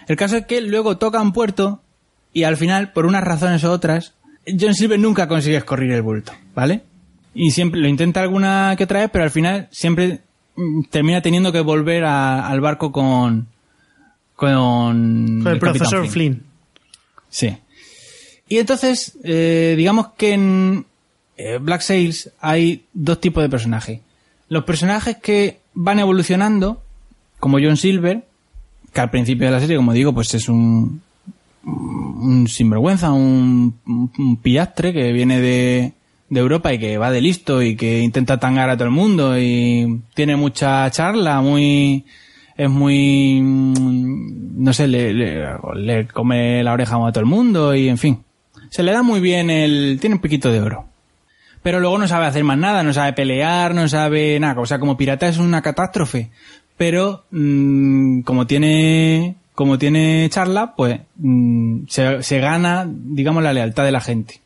El caso es que luego tocan puerto y al final, por unas razones u otras, John Silver nunca consigue escorrir el bulto, ¿vale? Y siempre lo intenta alguna que otra vez, pero al final siempre mm, termina teniendo que volver a- al barco con con, Con el, profesor Flynn. Sí. Y entonces, eh, digamos que en eh, Black Sails hay dos tipos de personajes. Los personajes que van evolucionando, como John Silver, que al principio de la serie, como digo, pues es un, un sinvergüenza, un, un- pillastre que viene de, Europa y que va de listo y que intenta tangar a todo el mundo y tiene mucha charla, muy es muy mm, no sé, le come la oreja a todo el mundo y en fin. Se le da muy bien el tiene un piquito de oro. Pero luego no sabe hacer más nada, no sabe pelear, no sabe nada, o sea, como pirata es una catástrofe. Pero mm, como tiene como tiene charla, pues mm, se, se gana, digamos, la lealtad de la gente.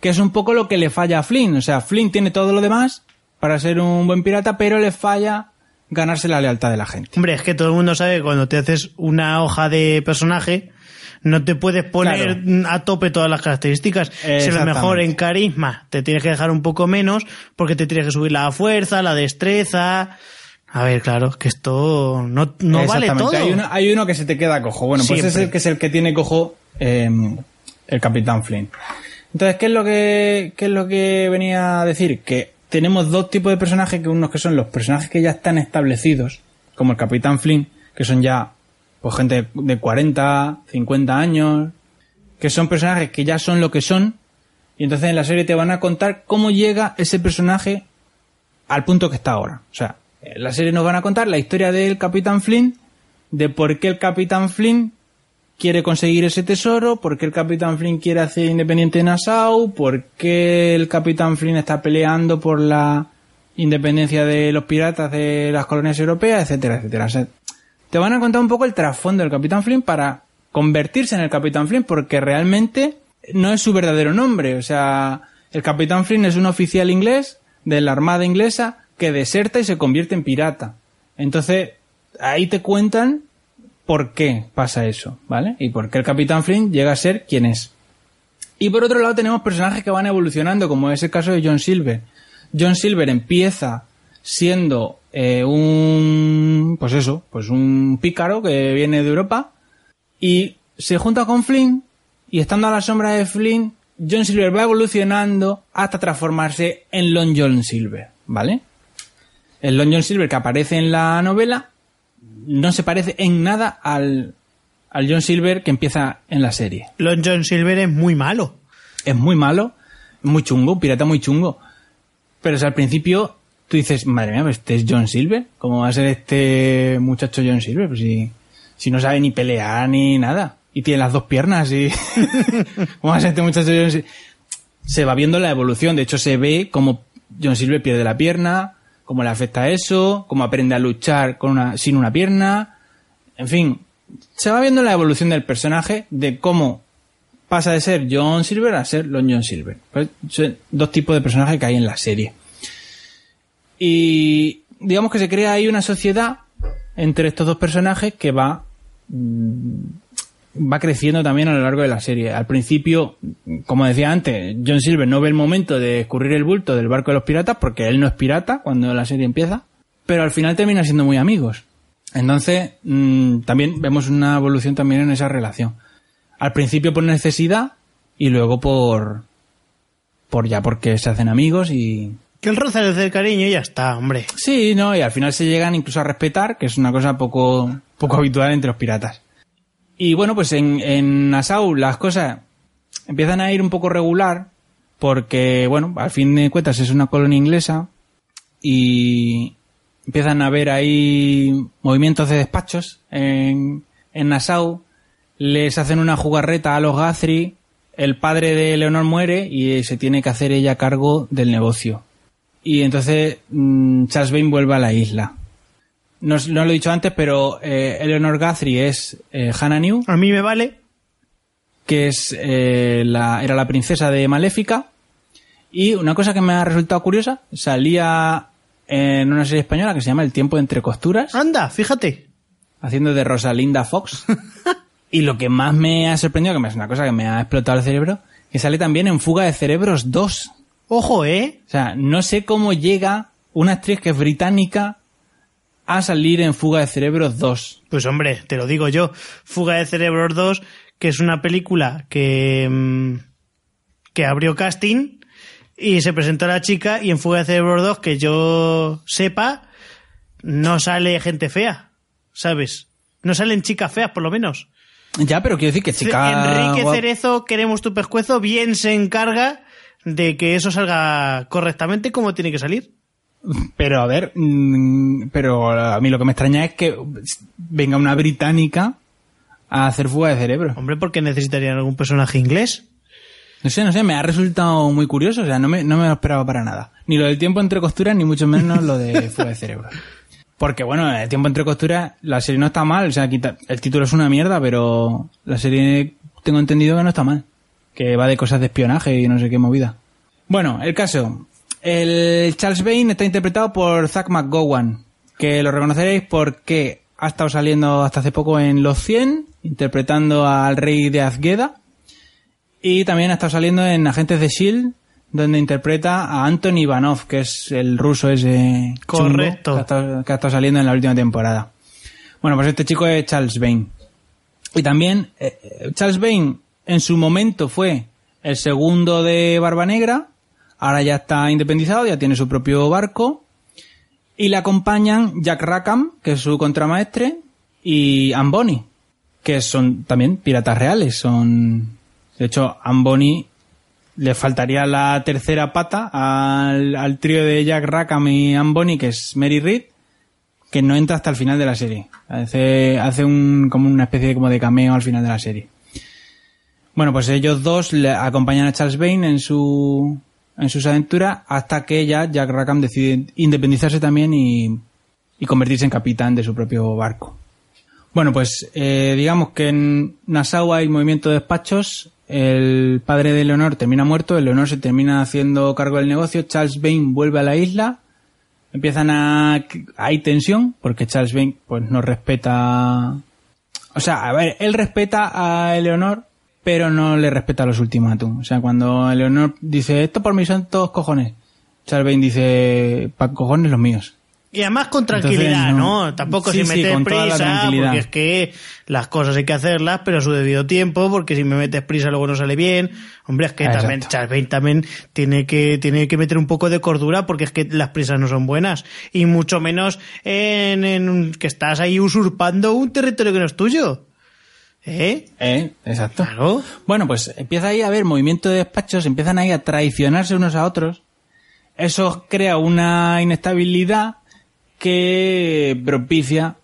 Que es un poco lo que le falla a Flynn. O sea, Flynn tiene todo lo demás para ser un buen pirata, pero le falla ganarse la lealtad de la gente. Hombre, es que todo el mundo sabe que cuando te haces una hoja de personaje, no te puedes poner a tope todas las características. Si a lo mejor en carisma te tienes que dejar un poco menos, porque te tienes que subir la fuerza, la destreza. A ver, claro, que esto no, no vale Exactamente. todo. Hay uno, hay uno que se te queda cojo. Bueno, pues es el que es el que tiene cojo eh, el Capitán Flynn. Entonces, ¿qué es lo que qué es lo que venía a decir? Que tenemos dos tipos de personajes, que unos que son los personajes que ya están establecidos, como el Capitán Flynn, que son ya pues gente de 40, 50 años, que son personajes que ya son lo que son, y entonces en la serie te van a contar cómo llega ese personaje al punto que está ahora. O sea, la serie nos van a contar la historia del Capitán Flynn, de por qué el Capitán Flynn quiere conseguir ese tesoro, por qué el Capitán Flynn quiere hacer independiente Nassau, por qué el Capitán Flynn está peleando por la independencia de los piratas de las colonias europeas, etcétera, etcétera. Te van a contar un poco el trasfondo del Capitán Flynn para convertirse en el Capitán Flynn porque realmente no es su verdadero nombre. O sea, el Capitán Flynn es un oficial inglés de la Armada inglesa que deserta y se convierte en pirata. Entonces, ahí te cuentan por qué pasa eso, ¿vale? Y por qué el Capitán Flynn llega a ser quien es. Y por otro lado tenemos personajes que van evolucionando, como es el caso de John Silver. John Silver empieza siendo eh, un, pues eso, pues un pícaro que viene de Europa y se junta con Flynn y estando a la sombra de Flynn, John Silver va evolucionando hasta transformarse en Long John Silver, ¿vale? El Long John Silver que aparece en la novela no se parece en nada al, al John Silver que empieza en la serie. Lon John Silver es muy malo. Es muy malo, muy chungo, un pirata muy chungo. Pero o sea, al principio tú dices, madre mía, pues este es John Silver. ¿Cómo va a ser este muchacho John Silver? Pues si, si no sabe ni pelear ni nada. Y tiene las dos piernas y... *laughs* ¿Cómo va a ser este muchacho John Silver? Se va viendo la evolución. De hecho, se ve como John Silver pierde la pierna, cómo le afecta eso, cómo aprende a luchar con una, sin una pierna. En fin, se va viendo la evolución del personaje, de cómo pasa de ser John Silver a ser Lon John Silver. Pues, son dos tipos de personajes que hay en la serie. Y digamos que se crea ahí una sociedad entre estos dos personajes que va mm, va creciendo también a lo largo de la serie. Al principio, como decía antes, John Silver no ve el momento de escurrir el bulto del barco de los piratas porque él no es pirata cuando la serie empieza, pero al final termina siendo muy amigos. Entonces, mm, también vemos una evolución también en esa relación. Al principio por necesidad y luego por por ya porque se hacen amigos y Que el roce del cariño y ya está, hombre. Sí, no, y al final se llegan incluso a respetar, que es una cosa poco, poco habitual entre los piratas. Y bueno, pues en, Nassau las cosas empiezan a ir un poco regular, porque, bueno, al fin de cuentas es una colonia inglesa, y, empiezan a haber ahí movimientos de despachos en, Nassau, les hacen una jugarreta a los Guthrie, el padre de Leonor muere y se tiene que hacer ella cargo del negocio. Y entonces mm, Charles Vane vuelve a la isla. No, lo he dicho antes, pero eh, Eleanor Guthrie es eh, Hannah New, A mí me vale. que es eh, la, era la princesa de Maléfica. Y una cosa que me ha resultado curiosa, salía en una serie española que se llama El tiempo entre costuras, Anda, fíjate. haciendo de Rosalinda Fox. *laughs* y lo que más me ha sorprendido, que es una cosa que me ha explotado el cerebro, que sale también en Fuga de Cerebros 2. Ojo, ¿eh? O sea, no sé cómo llega una actriz que es británica a salir en Fuga de Cerebros 2. Pues hombre, te lo digo yo. Fuga de Cerebros 2, que es una película que, mm, que abrió casting y se presentó la chica y en Fuga de Cerebros 2, que yo sepa, no sale gente fea, ¿sabes? No salen chicas feas, por lo menos. Ya, pero quiero decir que chica... Enrique Cerezo, queremos tu pescuezo, bien se encarga de que eso salga correctamente como tiene que salir. Pero a ver, mm, pero a mí lo que me extraña es que venga una británica a hacer fuga de cerebro. Hombre, porque necesitarían algún personaje inglés. No sé, no sé, me ha resultado muy curioso, o sea, no me, no me lo esperaba para nada. Ni lo del tiempo entre costuras, ni mucho menos lo de *laughs* fuga de cerebro. Porque bueno, el tiempo entre costuras, la serie no está mal, o sea, quita- el título es una mierda, pero la serie tengo entendido que no está mal. Que va de cosas de espionaje y no sé qué movida. Bueno, el caso. El Charles Bane está interpretado por Zach McGowan, que lo reconoceréis porque ha estado saliendo hasta hace poco en Los 100, interpretando al rey de Azgeda. Y también ha estado saliendo en Agentes de S.H.I.E.L.D., donde interpreta a Anthony Ivanov, que es el ruso ese chungo Correcto. que ha, estado, que ha estado saliendo en la última temporada. Bueno, pues este chico es Charles Bane. Y también eh, eh, Charles Bane en su momento fue el segundo de Barba Negra, ahora ya está independizado, ya tiene su propio barco. Y le acompañan Jack Rackham, que es su contramaestre, y Bonny, que son también piratas reales. Son, de hecho, Bonny le faltaría la tercera pata al, al trío de Jack Rackham y Bonny, que es Mary Reed, que no entra hasta el final de la serie. Hace, hace un, como una especie de, como de cameo al final de la serie. Bueno, pues ellos dos le acompañan a Charles Bane en su, en sus aventuras hasta que ya Jack Rackham decide independizarse también y, convertirse en capitán de su propio barco. Bueno, pues eh, digamos que en Nassau hay movimiento de despachos. El padre de Leonor termina muerto, Leonor se termina haciendo cargo del negocio. Charles Bane vuelve a la isla. Empiezan a. Hay tensión, porque Charles Bane pues no respeta. O sea, a ver, él respeta a Eleonor, pero no le respeta los ultimátum. O sea, cuando Eleonor dice esto por mis santos cojones, Bane dice pa cojones los míos. Y además con tranquilidad, Entonces, no. ¿no? Tampoco Sí, toda la prisa, porque es que las cosas hay que hacerlas, pero a su debido tiempo, porque si me metes prisa luego no sale bien. Hombre, es que Exacto. también Bane también tiene que, tiene que meter un poco de cordura, porque es que las prisas no son buenas. Y mucho menos en, en que estás ahí usurpando un territorio que no es tuyo. ¿Eh? ¿Eh? Exacto. Claro. Bueno, pues empieza ahí a haber movimiento de despachos, empiezan ahí a traicionarse unos a otros. Eso crea una inestabilidad que propicia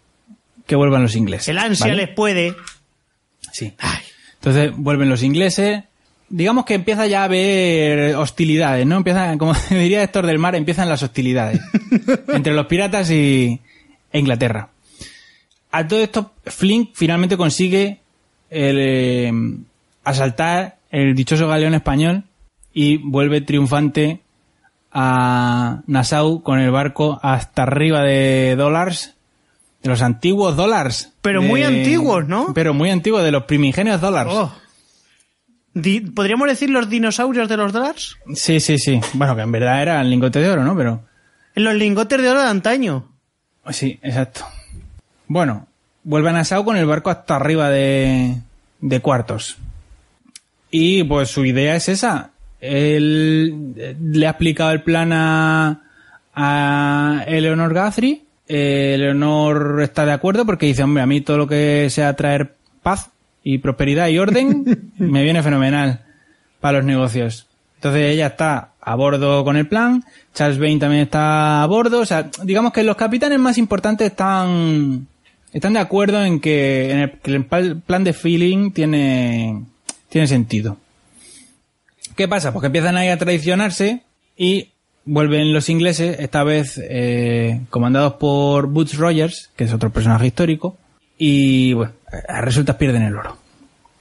que vuelvan los ingleses. El ansia ¿vale? les puede. Sí. Entonces vuelven los ingleses. Digamos que empieza ya a haber hostilidades, ¿no? Empiezan, como *laughs* diría Héctor del Mar, empiezan las hostilidades *laughs* entre los piratas y e Inglaterra. A todo esto, Flink finalmente consigue el, eh, asaltar el dichoso galeón español y vuelve triunfante a Nassau con el barco hasta arriba de dólares, de los antiguos dólares. Pero De- muy antiguos, ¿no? Pero muy antiguos, de los primigenios dólares. Oh. ¿Podríamos decir los dinosaurios de los dólares? Sí, sí, sí. Bueno, que en verdad era el lingote de oro, ¿no? Pero En los lingotes de oro de antaño. sí, exacto. Bueno, vuelve a Nassau con el barco hasta arriba de, de cuartos. Y pues su idea es esa. Él eh, le ha explicado el plan a, a Eleonor Guthrie. Eh, Eleonor está de acuerdo porque dice, hombre, a mí todo lo que sea traer paz y prosperidad y orden *laughs* me viene fenomenal para los negocios. Entonces ella está a bordo con el plan, Charles Vane también está a bordo, o sea, digamos que los capitanes más importantes están están de acuerdo en que, en el, que el plan de feeling tiene tiene sentido. ¿Qué pasa? Pues que empiezan ahí a traicionarse y vuelven los ingleses, esta vez eh, comandados por Butch Rogers, que es otro personaje histórico, y bueno, resulta pierden el oro.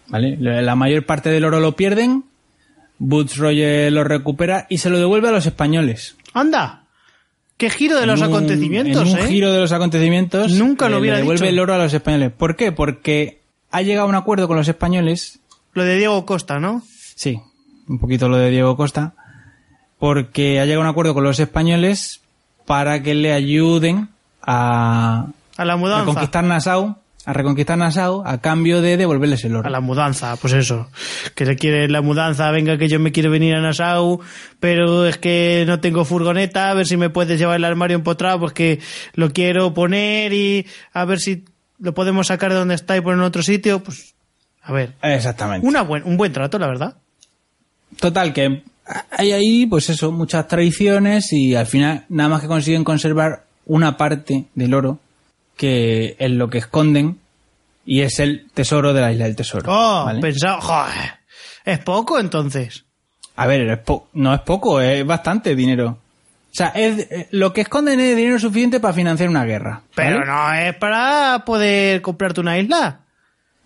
¿Vale? La mayor parte del oro lo pierden, Butch Rogers lo recupera y se lo devuelve a los españoles. ¡Anda! ¡Qué giro de los En un- acontecimientos, en un eh! giro de los acontecimientos. Nunca lo eh, hubiera le devuelve dicho. el oro a los españoles. ¿Por qué? Porque ha llegado a un acuerdo con los españoles Lo de Diego Costa, ¿no? Sí, un poquito lo de Diego Costa, porque ha llegado a un acuerdo con los españoles para que le ayuden a A la mudanza. reconquistar Nassau, a reconquistar Nassau a cambio de devolverles el oro. A la mudanza, pues eso. Que le quiere la mudanza, venga que yo me quiero venir a Nassau, pero es que no tengo furgoneta, a ver si me puedes llevar el armario empotrado, pues que lo quiero poner y a ver si lo podemos sacar de donde está y poner en otro sitio, pues a ver. Exactamente. Una buen, un buen trato, la verdad. Total, que hay ahí, pues eso, muchas tradiciones y al final nada más que consiguen conservar una parte del oro que es lo que esconden y es el tesoro de la isla del tesoro. Oh, ¿vale? pensaba, joder, es poco entonces. A ver, es po- no es poco, es bastante dinero. O sea, es, eh, lo que esconden es dinero suficiente para financiar una guerra. ¿vale? Pero no es para poder comprarte una isla.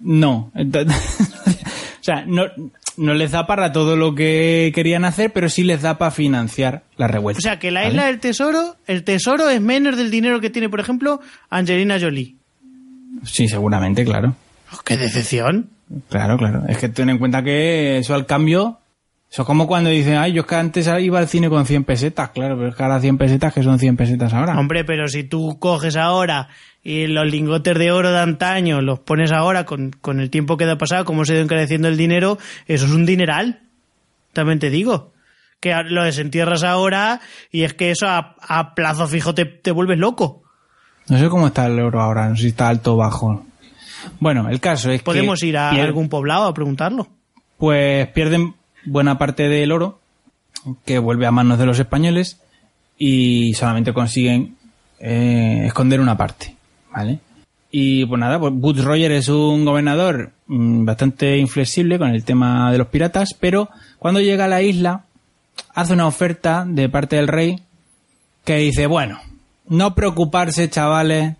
No. Entonces- *laughs* o sea, no, no les da para todo lo que querían hacer, pero sí les da para financiar la revuelta. O sea, que la ¿vale? isla del tesoro, el tesoro es menos del dinero que tiene, por ejemplo, Angelina Jolie. Sí, seguramente, claro. Oh, ¡Qué decepción! Claro, claro. Es que ten en cuenta que eso al cambio... Eso es como cuando dicen, ay, yo es que antes iba al cine con 100 pesetas. Claro, pero es que ahora 100 pesetas que son 100 pesetas ahora. Hombre, pero si tú coges ahora y los lingotes de oro de antaño los pones ahora con, con el tiempo que ha pasado, como se ha ido encareciendo el dinero, eso es un dineral. También te digo. Que lo desentierras ahora y es que eso a, a plazo fijo te, te vuelves loco. No sé cómo está el euro ahora, no sé si está alto o bajo. Bueno, el caso es Podemos que ir a pier- algún poblado a preguntarlo. pues pierden buena parte del oro que vuelve a manos de los españoles y solamente consiguen eh, esconder una parte, ¿vale? Y pues nada, pues Butch Rogers es un gobernador mm, bastante inflexible con el tema de los piratas, pero cuando llega a la isla hace una oferta de parte del rey que dice, bueno, no preocuparse chavales,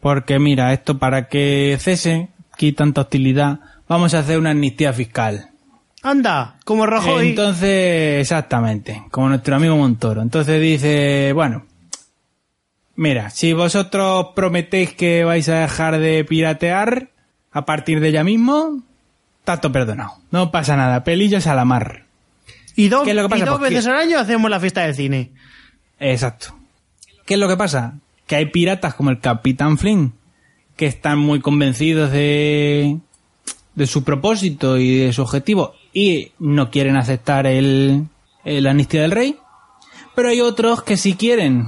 porque mira, esto para que cese, aquí tanta hostilidad, vamos a hacer una amnistía fiscal. Anda, como Rajoy. Entonces, exactamente, como nuestro amigo Montoro. Entonces dice, bueno, mira, si vosotros prometéis que vais a dejar de piratear a partir de ya mismo, tanto perdonado. No pasa nada, pelillos a la mar. y dos, ¿qué es lo que pasa? y dos Pues que- veces al año hacemos la fiesta del cine. Exacto. ¿Qué es lo que pasa? Que hay piratas como el Capitán Flynn que están muy convencidos de, de su propósito y de su objetivo y no quieren aceptar el, el amnistía del rey. Pero hay otros que sí quieren,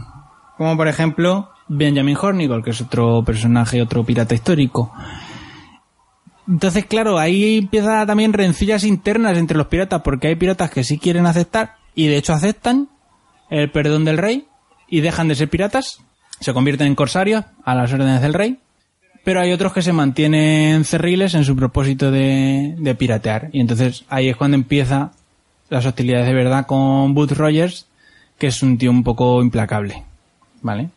como por ejemplo Benjamin Hornigold, que es otro personaje, otro pirata histórico. Entonces, claro, ahí empieza también rencillas internas entre los piratas, porque hay piratas que sí quieren aceptar, y de hecho aceptan el perdón del rey, y dejan de ser piratas, se convierten en corsarios a las órdenes del rey, pero hay otros que se mantienen cerriles en su propósito de, de piratear, y entonces ahí es cuando empieza las hostilidades de verdad con Booth Rogers, que es un tío un poco implacable, ¿vale?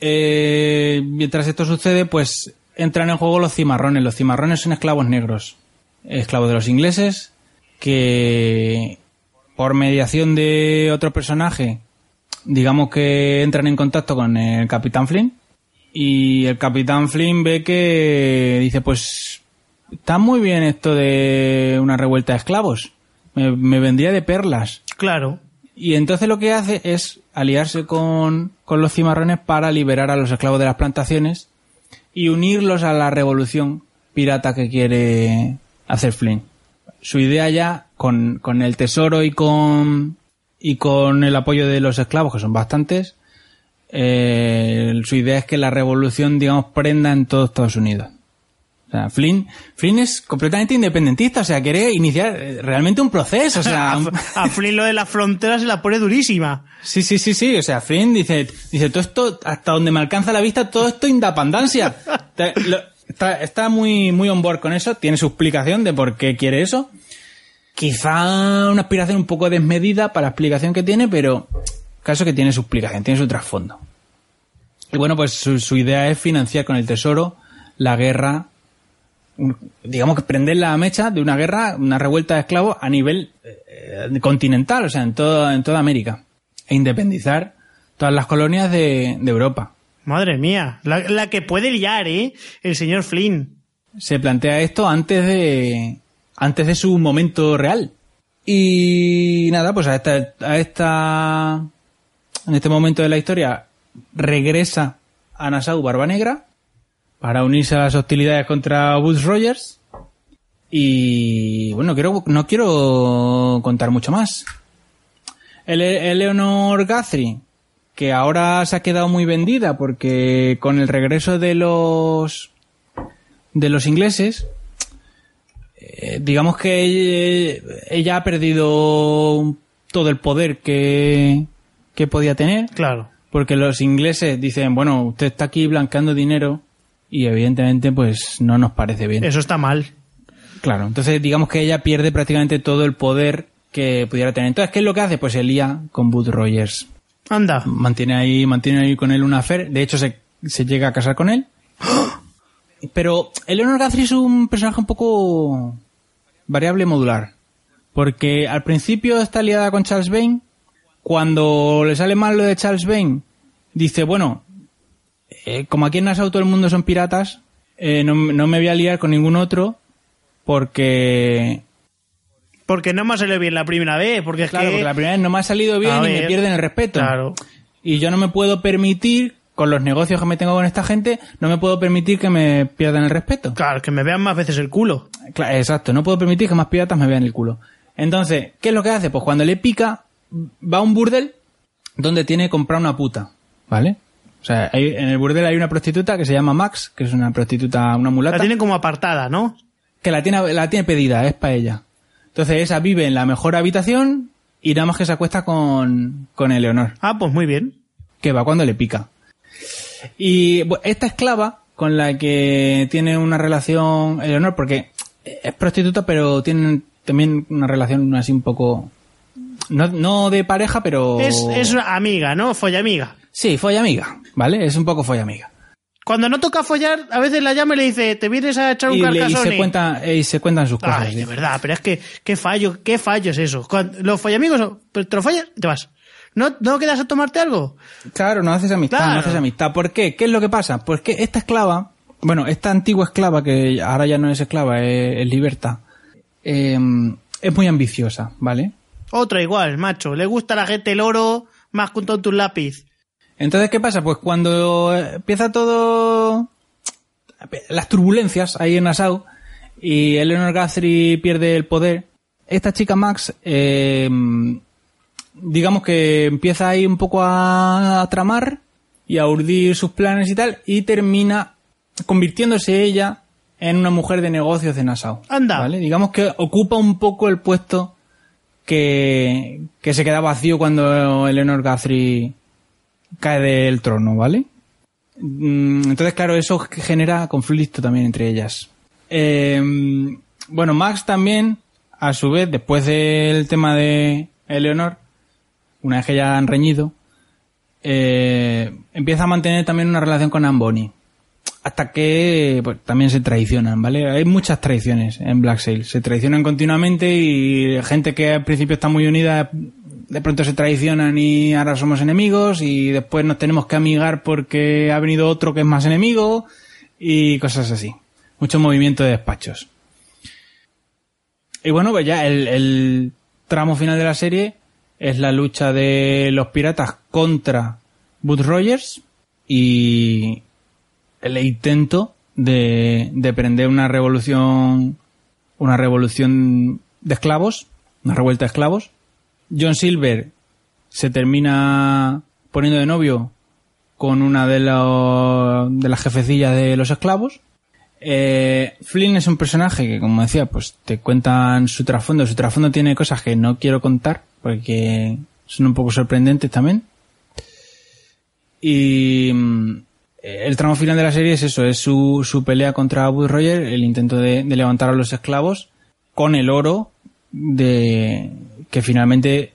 Eh, mientras esto sucede, pues entran en juego los cimarrones. Los cimarrones son esclavos negros, esclavos de los ingleses, que por mediación de otro personaje, digamos que entran en contacto con el Capitán Flynn. Y el Capitán Flynn ve que dice, pues está muy bien esto de una revuelta de esclavos. Me, me vendría de perlas. Claro. Y entonces lo que hace es aliarse con, con los cimarrones para liberar a los esclavos de las plantaciones y unirlos a la revolución pirata que quiere hacer Flynn. Su idea ya, con, con el tesoro y con, y con el apoyo de los esclavos, que son bastantes, eh, su idea es que la revolución, digamos, prenda en todo Estados Unidos. O sea, Flynn, Flynn es completamente independentista, o sea, quiere iniciar eh, realmente un proceso, o sea... *laughs* a, a Flynn lo de las fronteras se la pone durísima. Sí, sí, sí, sí, o sea, Flynn dice, dice, todo esto, hasta donde me alcanza la vista, todo esto independencia. *laughs* Está, está muy, muy on board con eso, tiene su explicación de por qué quiere eso. Quizá una aspiración un poco desmedida para la explicación que tiene, pero caso que tiene su explicación, tiene su trasfondo. Y bueno, pues su, su idea es financiar con el tesoro la guerra, digamos que prender la mecha de una guerra, una revuelta de esclavos a nivel eh, continental, o sea, en, todo, en toda América. E independizar todas las colonias de, de Europa. Madre mía, la, la que puede liar, ¿eh? El señor Flynn. Se plantea esto antes de, antes de su momento real. Y nada, pues a esta, a esta, en este momento de la historia, regresa a Nassau Barba Negra para unirse a las hostilidades contra Woods Rogers. Y bueno, no quiero contar mucho más. Ele- Eleanor Guthrie, que ahora se ha quedado muy vendida porque con el regreso de los de los ingleses, eh, digamos que ella, ella ha perdido todo el poder que, que podía tener, Claro. Porque los ingleses dicen, bueno, usted está aquí blanqueando dinero y evidentemente pues no nos parece bien. Eso está mal. Claro, entonces digamos que ella pierde prácticamente todo el poder que pudiera tener. Entonces, ¿qué es lo que hace? Pues se lía con Bud Rogers. Anda. Mantiene ahí, mantiene ahí con él una affair. De hecho, se, se llega a casar con él. *gasps* Pero Eleanor Guthrie es un personaje un poco variable modular. Porque al principio está liada con Charles Vane. Cuando le sale mal lo de Charles Vane, dice, bueno, eh, como aquí en Nassau todo el mundo son piratas, eh, no, no me voy a liar con ningún otro porque... Porque no me ha salido bien la primera vez, porque es Claro, que... porque la primera vez no me ha salido bien y me pierden el respeto. Claro. Y yo no me puedo permitir, con los negocios que me tengo con esta gente, no me puedo permitir que me pierdan el respeto. Claro, que me vean más veces el culo. Cla- Exacto, no puedo permitir que más piratas me vean el culo. Entonces, ¿qué es lo que hace? Pues cuando le pica, va a un burdel donde tiene que comprar una puta, ¿vale? O sea, hay- en el burdel hay una prostituta que se llama Max, que es una prostituta, una mulata, La tienen como apartada, ¿no? que la tiene, la tiene pedida, es para ella. Entonces esa vive en la mejor habitación y nada más que se acuesta con, con Eleonor. Ah, pues muy bien. que va cuando le pica. Y esta esclava con la que tiene una relación Eleonor, porque es prostituta, pero tienen también una relación así un poco... No, no de pareja, pero... Es, es una amiga, ¿no? Follamiga. Sí, folla amiga, ¿vale? Es un poco folla amiga. Cuando no toca follar, a veces la llama y le dice, ¿te vienes a echar un Y, le- y se cuenta, y se cuentan sus cosas. Ay, sí. de verdad, pero es que, qué fallo, qué fallo es eso. Cuando- los follamigos, pero te lo follas y te vas. ¿No, ¿No quedas a tomarte algo? Claro, no haces amistad, Claro. no haces amistad. ¿Por qué? ¿Qué es lo que pasa? Pues que esta esclava, bueno, esta antigua esclava, que ahora ya no es esclava, es, es liberta, eh, es muy ambiciosa, ¿vale? Otra igual, macho. Le gusta a la gente el oro más que un tonto un lápiz. Entonces, ¿qué pasa? Pues cuando empieza todo las turbulencias ahí en Nassau y Eleanor Guthrie pierde el poder, esta chica Max, eh, digamos que empieza ahí un poco a, a tramar y a urdir sus planes y tal, y termina convirtiéndose ella en una mujer de negocios de Nassau. Anda. ¿vale? Digamos que ocupa un poco el puesto que, que se queda vacío cuando Eleanor Guthrie cae del trono, ¿vale? Mm, Entonces, claro, eso genera conflicto también entre ellas. Eh, bueno, Max también, a su vez, después del tema de Eleanor, una vez que ya han reñido, eh, empieza a mantener también una relación con Bonny. Hasta que pues, también se traicionan, ¿vale? Hay muchas traiciones en Black Sail. Se traicionan continuamente y gente que al principio está muy unida de pronto se traicionan y ahora somos enemigos y después nos tenemos que amigar porque ha venido otro que es más enemigo y cosas así. Mucho movimiento de despachos. Y bueno, pues ya el, el tramo final de la serie es la lucha de los piratas contra Bud Rogers y el intento de, de prender una revolución, una revolución de esclavos, una revuelta de esclavos. John Silver se termina poniendo de novio con una de, los- de las jefecillas de los esclavos. Eh, Flynn es un personaje que, como decía, pues te cuentan su trasfondo. Su trasfondo tiene cosas que no quiero contar porque son un poco sorprendentes también. Y mm, el tramo final de la serie es eso, es su, su pelea contra Wood Roger, el intento de, de levantar a los esclavos con el oro de que finalmente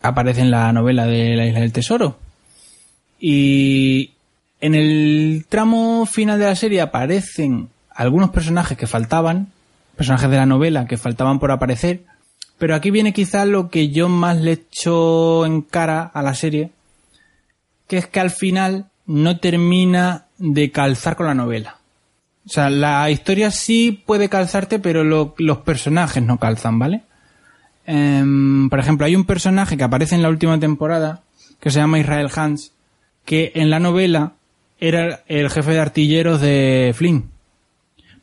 aparece en la novela de la Isla del Tesoro. Y en el tramo final de la serie aparecen algunos personajes que faltaban, personajes de la novela que faltaban por aparecer, pero aquí viene quizás lo que yo más le echo en cara a la serie, que es que al final no termina de calzar con la novela. O sea, la historia sí puede calzarte, pero lo- los personajes no calzan, ¿vale? Em, por ejemplo, hay un personaje que aparece en la última temporada que se llama Israel Hans, que en la novela era el jefe de artilleros de Flynn.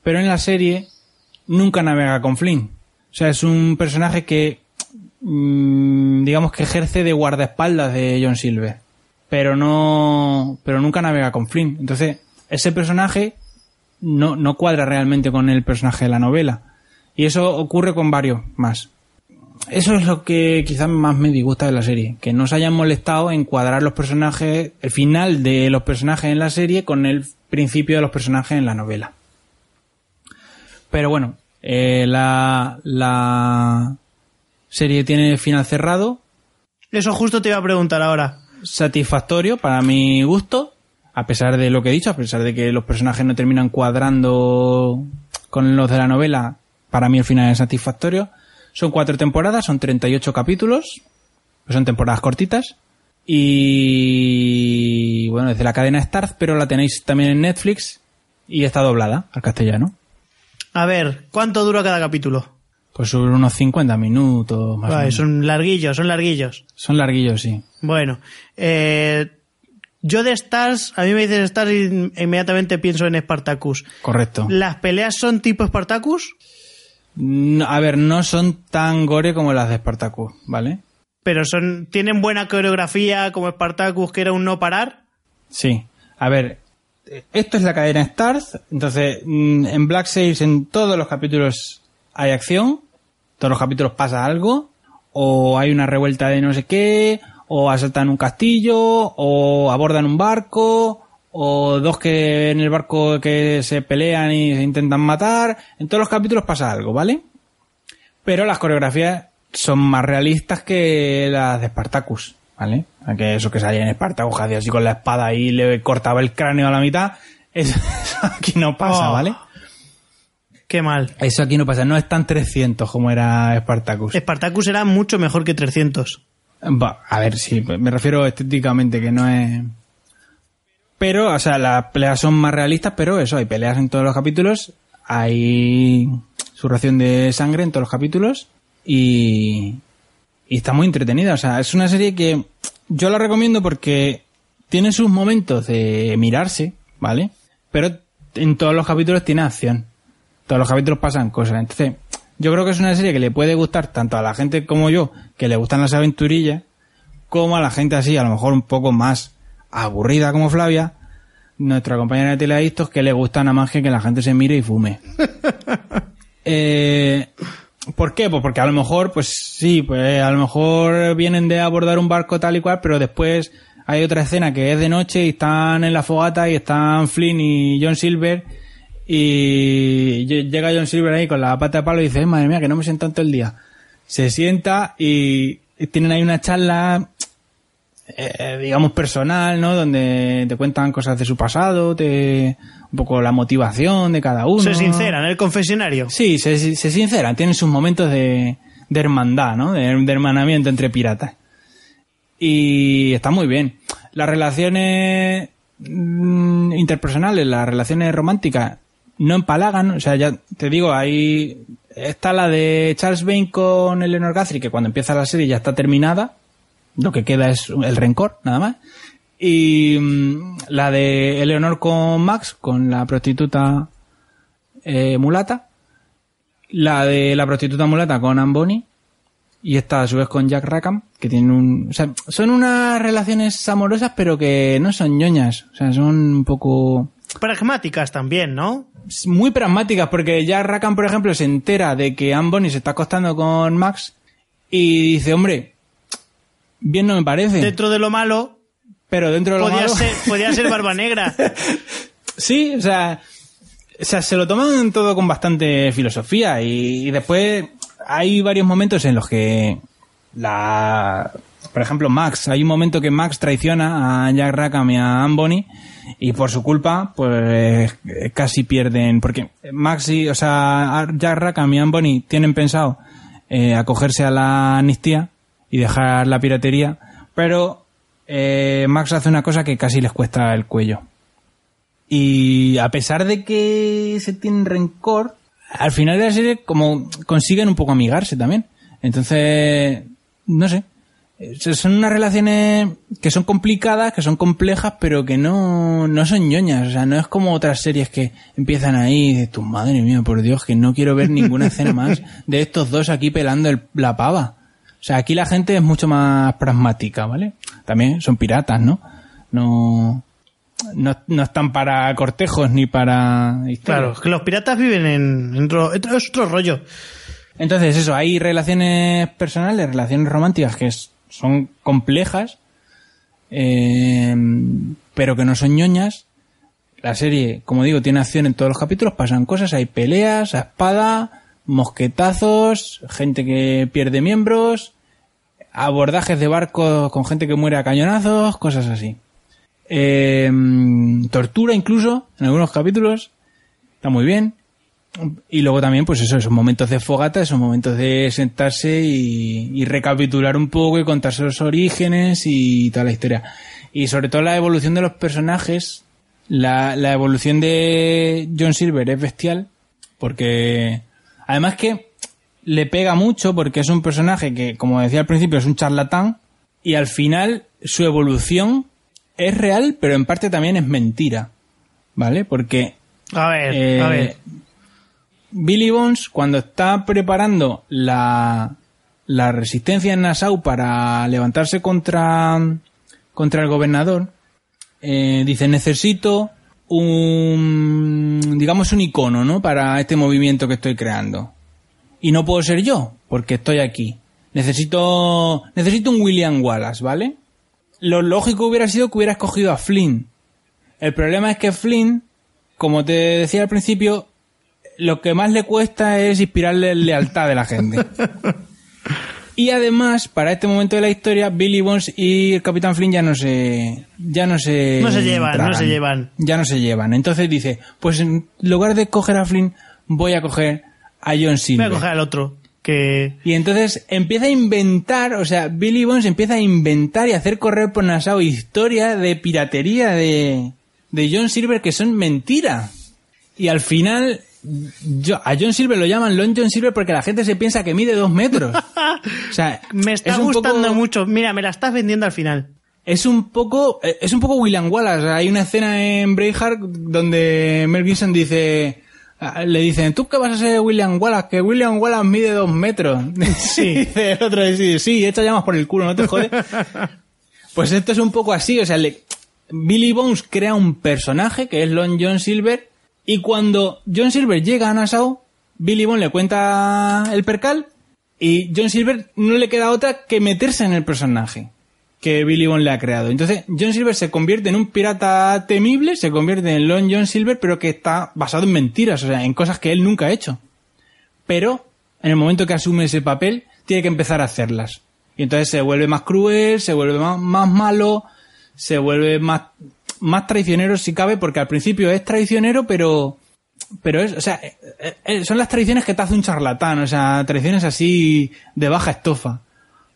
Pero en la serie nunca navega con Flynn. O sea, es un personaje que, mm, digamos que ejerce de guardaespaldas de John Silver. Pero no, pero nunca navega con Flynn. Entonces, ese personaje no, no cuadra realmente con el personaje de la novela. Y eso ocurre con varios más. Eso es lo que quizás más me disgusta de la serie, que no se hayan molestado en cuadrar los personajes, el final de los personajes en la serie con el principio de los personajes en la novela. Pero bueno, eh, la, la serie tiene final cerrado, Eso justo te iba a preguntar ahora. Satisfactorio para mi gusto, a pesar de lo que he dicho, a pesar de que los personajes no terminan cuadrando con los de la novela, para mí el final es satisfactorio. Son cuatro temporadas, son 38 capítulos, pues son temporadas cortitas. Y bueno, desde la cadena Starz, pero la tenéis también en Netflix y está doblada al castellano. A ver, ¿cuánto dura cada capítulo? Pues sobre unos 50 minutos más o menos. son larguillos, son larguillos. Son larguillos, sí. Bueno, eh, yo de Stars, a mí me dices Stars y inmediatamente pienso en Spartacus. Correcto. ¿Las peleas son tipo Spartacus? No, a ver, no son tan gore como las de Spartacus, ¿vale? Pero son, tienen buena coreografía como Spartacus, que era un no parar. Sí. A ver, esto es la cadena Stars, entonces mm, en Black Sails en todos los capítulos hay acción, todos los capítulos pasa algo, o hay una revuelta de no sé qué, o asaltan un castillo, o abordan un barco, o dos que en el barco que se pelean y se intentan matar, en todos los capítulos pasa algo, ¿vale? Pero las coreografías son más realistas que las de Spartacus, ¿vale? Que eso que salía en Spartacus, así con la espada y le cortaba el cráneo a la mitad, eso, *laughs* eso aquí no pasa, Oh. ¿vale? Qué mal. Eso aquí no pasa, no es tan 300 como era Spartacus. Spartacus era mucho mejor que 300. Va, a ver, sí, me refiero estéticamente, que no es... Pero, o sea, las peleas son más realistas, pero eso, hay peleas en todos los capítulos, hay su ración de sangre en todos los capítulos y, y está muy entretenida. O sea, es una serie que yo la recomiendo porque tiene sus momentos de mirarse, ¿vale? Pero en todos los capítulos tiene acción. Todos los capítulos pasan cosas. Entonces, yo creo que es una serie que le puede gustar tanto a la gente como yo, que le gustan las aventurillas, como a la gente así, a lo mejor un poco más aburrida como Flavia, nuestra compañera de teleadictos, que le gusta nada más que que la gente se mire y fume. *laughs* eh, ¿Por qué? Pues porque a lo mejor, pues sí, pues a lo mejor vienen de abordar un barco tal y cual, pero después hay otra escena que es de noche y están en la fogata y están Flynn y John Silver y lle- llega John Silver ahí con la pata de palo y dice, "Eh, madre mía, que no me sientan todo el día. Se sienta y tienen ahí una charla, eh, digamos, personal, ¿no? Donde te cuentan cosas de su pasado, te, un poco la motivación de cada uno. Se sinceran en el confesionario. Sí, se, se sinceran, tienen sus momentos de, de hermandad, ¿no? De, de hermanamiento entre piratas. Y está muy bien. Las relaciones mm, interpersonales, las relaciones románticas, no empalagan. O sea, ya te digo, ahí está la de Charles Vane con Eleanor Guthrie, que cuando empieza la serie ya está terminada. Lo que queda es el rencor, nada más. Y mm, la de Eleanor con Max, con la prostituta eh, mulata. La de la prostituta mulata con Bonny. Y esta a su vez con Jack Rackham, que tienen un... O sea, son unas relaciones amorosas pero que no son ñoñas. O sea, son un poco... pragmáticas también, ¿no? Muy pragmáticas, porque ya Rakan, por ejemplo, se entera de que Amboni se está acostando con Max y dice, hombre, bien no me parece. Dentro de lo malo, pero dentro de lo podía malo... ser, podía ser Barba *laughs* Negra. Sí, o sea, o sea, se lo toman todo con bastante filosofía y, y después hay varios momentos en los que la, por ejemplo, Max, hay un momento que Max traiciona a Jack Rackham y a Ambony y por su culpa, pues eh, casi pierden, porque Max y, o sea, Jack Rackham y Ambony tienen pensado eh, acogerse a la amnistía y dejar la piratería, pero eh, Max hace una cosa que casi les cuesta el cuello. Y a pesar de que se tienen rencor, al final de la serie como consiguen un poco amigarse también. Entonces, no sé. Eh, Son unas relaciones que son complicadas, que son complejas, pero que no, no son ñoñas. O sea, no es como otras series que empiezan ahí y dices, tu madre mía, por Dios, que no quiero ver ninguna escena más de estos dos aquí pelando el- la pava. O sea, aquí la gente es mucho más pragmática, ¿vale? También son piratas, ¿no? No, no, no están para cortejos ni para historias. Claro, que los piratas viven en, en otro, es otro rollo. Entonces, eso, hay relaciones personales, relaciones románticas que es- son complejas, eh, pero que no son ñoñas. La serie, como digo, tiene acción en todos los capítulos, pasan cosas, hay peleas, a espada, mosquetazos, gente que pierde miembros, abordajes de barcos con gente que muere a cañonazos, cosas así. Eh, tortura incluso, en algunos capítulos, está muy bien. Y luego también, pues eso, esos momentos de fogata, esos momentos de sentarse y, y recapitular un poco y contarse los orígenes y toda la historia. Y sobre todo la evolución de los personajes, la, la evolución de John Silver es bestial, porque además que le pega mucho porque es un personaje que, como decía al principio, es un charlatán y al final su evolución es real, pero en parte también es mentira, ¿vale? Porque A ver, eh, a ver. Billy Bones, cuando está preparando la, la resistencia en Nassau para levantarse contra, contra el gobernador, eh, dice, necesito un, digamos, un icono, ¿no? Para este movimiento que estoy creando. Y no puedo ser yo, porque estoy aquí. Necesito, necesito un William Wallace, ¿vale? Lo lógico hubiera sido que hubiera escogido a Flynn. El problema es que Flynn, como te decía al principio, lo que más le cuesta es inspirarle lealtad de la gente. *laughs* Y además, para este momento de la historia, Billy Bones y el Capitán Flynn ya no se, ya no se, No se llevan, no se llevan. Ya no se llevan. Entonces dice, pues en lugar de coger a Flynn, voy a coger a John Voy Silver. a coger al otro. Que. Y entonces empieza a inventar, o sea, Billy Bones empieza a inventar y a hacer correr por Nassau historias de piratería de, de John Silver que son mentira. Y al final, yo, a John Silver lo llaman Long John Silver porque la gente se piensa que mide dos metros. *laughs* O sea, Me está es gustando poco- mucho. Mira, me la estás vendiendo al final. es un poco eh, es un poco William Wallace hay una escena en Braveheart donde Mel Gibson dice ah, le dicen tú qué vas a ser William Wallace que William Wallace mide dos metros *laughs* sí dice el otro dice sí echa llamas por el culo no te *laughs* jodes pues esto es un poco así o sea le- Billy Bones crea un personaje que es Lon John Silver y cuando John Silver llega a Nassau Billy Bones le cuenta el percal y John Silver no le queda otra que meterse en el personaje que Billy Bond le ha creado. Entonces, John Silver se convierte en un pirata temible, se convierte en Lon John Silver, pero que está basado en mentiras, o sea, en cosas que él nunca ha hecho. Pero, en el momento que asume ese papel, tiene que empezar a hacerlas. Y entonces se vuelve más cruel, se vuelve más, más malo, se vuelve más, más traicionero si cabe, porque al principio es traicionero, pero, pero es, o sea, eh, eh, son las traiciones que te hace un charlatán, o sea, traiciones así de baja estofa.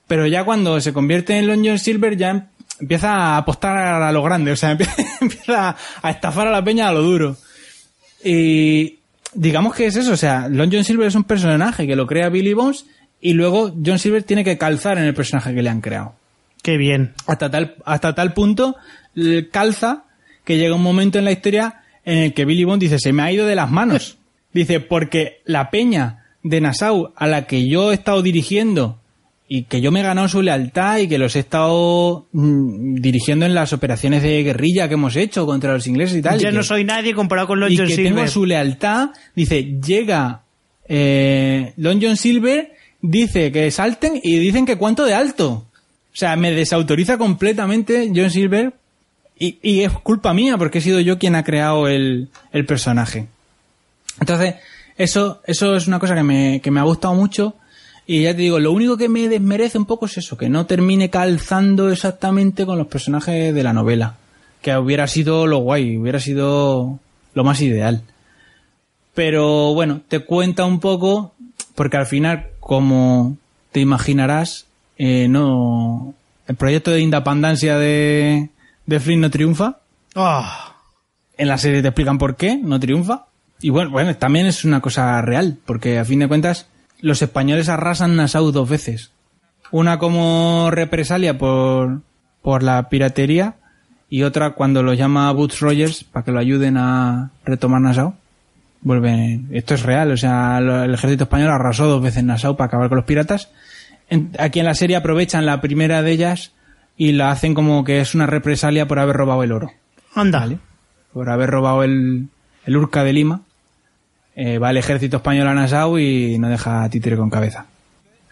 Pero ya cuando se convierte en Long John Silver ya em- empieza a apostar a lo grande, o sea, *laughs* empieza, a estafar a la peña a lo duro. Y digamos que es eso, o sea, Long John Silver es un personaje que lo crea Billy Bones y luego John Silver tiene que calzar en el personaje que le han creado. Qué bien. Hasta tal, hasta tal punto calza que llega un momento en la historia en el que Billy Bond dice, se me ha ido de las manos. *laughs* Dice, porque la peña de Nassau a la que yo he estado dirigiendo y que yo me he ganado su lealtad y que los he estado mm, dirigiendo en las operaciones de guerrilla que hemos hecho contra los ingleses y tal. Ya y no que- soy nadie comparado con Long y John que Silver. tengo su lealtad. Dice, llega eh, Long John Silver, dice que salten y dicen que cuánto de alto. O sea, me desautoriza completamente John Silver y, y es culpa mía porque he sido yo quien ha creado el, el personaje. Entonces, eso, eso es una cosa que me, que me ha gustado mucho. Y ya te digo, lo único que me desmerece un poco es eso, que no termine calzando exactamente con los personajes de la novela. Que hubiera sido lo guay, hubiera sido lo más ideal. Pero bueno, te cuenta un poco, porque al final, como te imaginarás, eh, no. El proyecto de independencia de, de Flynn no triunfa. Ah, En la serie te explican por qué no triunfa. Y bueno, bueno, también es una cosa real, porque a fin de cuentas los españoles arrasan Nassau dos veces. Una como represalia por, por la piratería y otra cuando lo llama Boots Rogers para que lo ayuden a retomar Nassau. Vuelven, esto es real, o sea, el ejército español arrasó dos veces Nassau para acabar con los piratas. En- aquí en la serie aprovechan la primera de ellas y la hacen como que es una represalia por haber robado el oro anda. por haber robado el, el Urca de Lima. Eh, va el ejército español a Nassau y no deja a títere con cabeza.